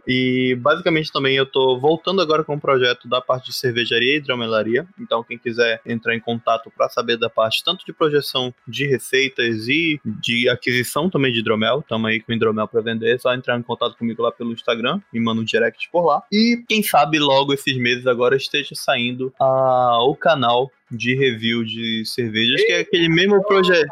E basicamente também eu tô voltando agora com um projeto da parte de cervejaria e hidromelaria. Então, quem quiser entrar em contato para saber da parte tanto de projeção de receitas e de aquisição também de hidromel, estamos aí com hidromel para vender, é só entrar em contato comigo lá pelo Instagram, me manda um direct por lá. E quem sabe logo esses meses agora esteja saindo a, o canal de review de cervejas, que é aquele mesmo projeto.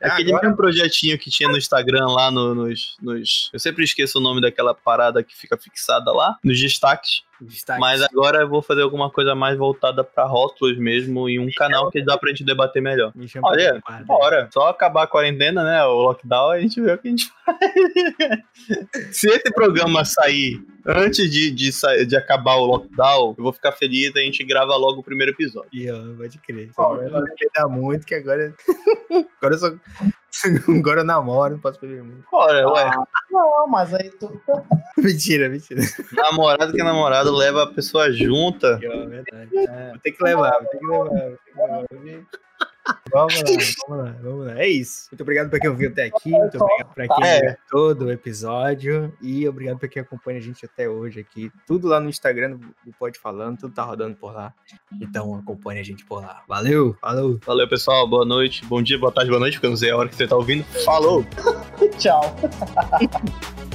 É aquele agora... mesmo projetinho que tinha no Instagram lá no, nos, nos. Eu sempre esqueço o nome daquela parada que fica fixada lá, nos destaques. Destaques. Mas agora eu vou fazer alguma coisa mais voltada para rótulos mesmo e um Me canal que dá pra gente debater melhor. Olha, bora. Só acabar a quarentena, né? O lockdown, a gente vê o que a gente faz. Se esse programa sair antes de, de, de acabar o lockdown, eu vou ficar feliz, a gente grava logo o primeiro episódio. E ó, pode crer. Oh, não quer muito, que agora. agora eu só. Agora eu namoro, não posso beber muito. Olha, ué. Ah, não, mas aí tu. mentira, mentira. Namorado que é namorado leva a pessoa junta. É verdade. É, vou ter que levar, vou ter que levar. Vou ter que levar. Vamos lá, vamos lá, vamos lá. É isso. Muito obrigado por quem ouviu até aqui. Muito obrigado por quem é. viu todo o episódio. E obrigado por quem acompanha a gente até hoje aqui. Tudo lá no Instagram do Pode Falando, tudo tá rodando por lá. Então acompanhe a gente por lá. Valeu, falou. Valeu, pessoal. Boa noite, bom dia, boa tarde, boa noite, porque eu não sei a hora que você tá ouvindo. Falou! Tchau.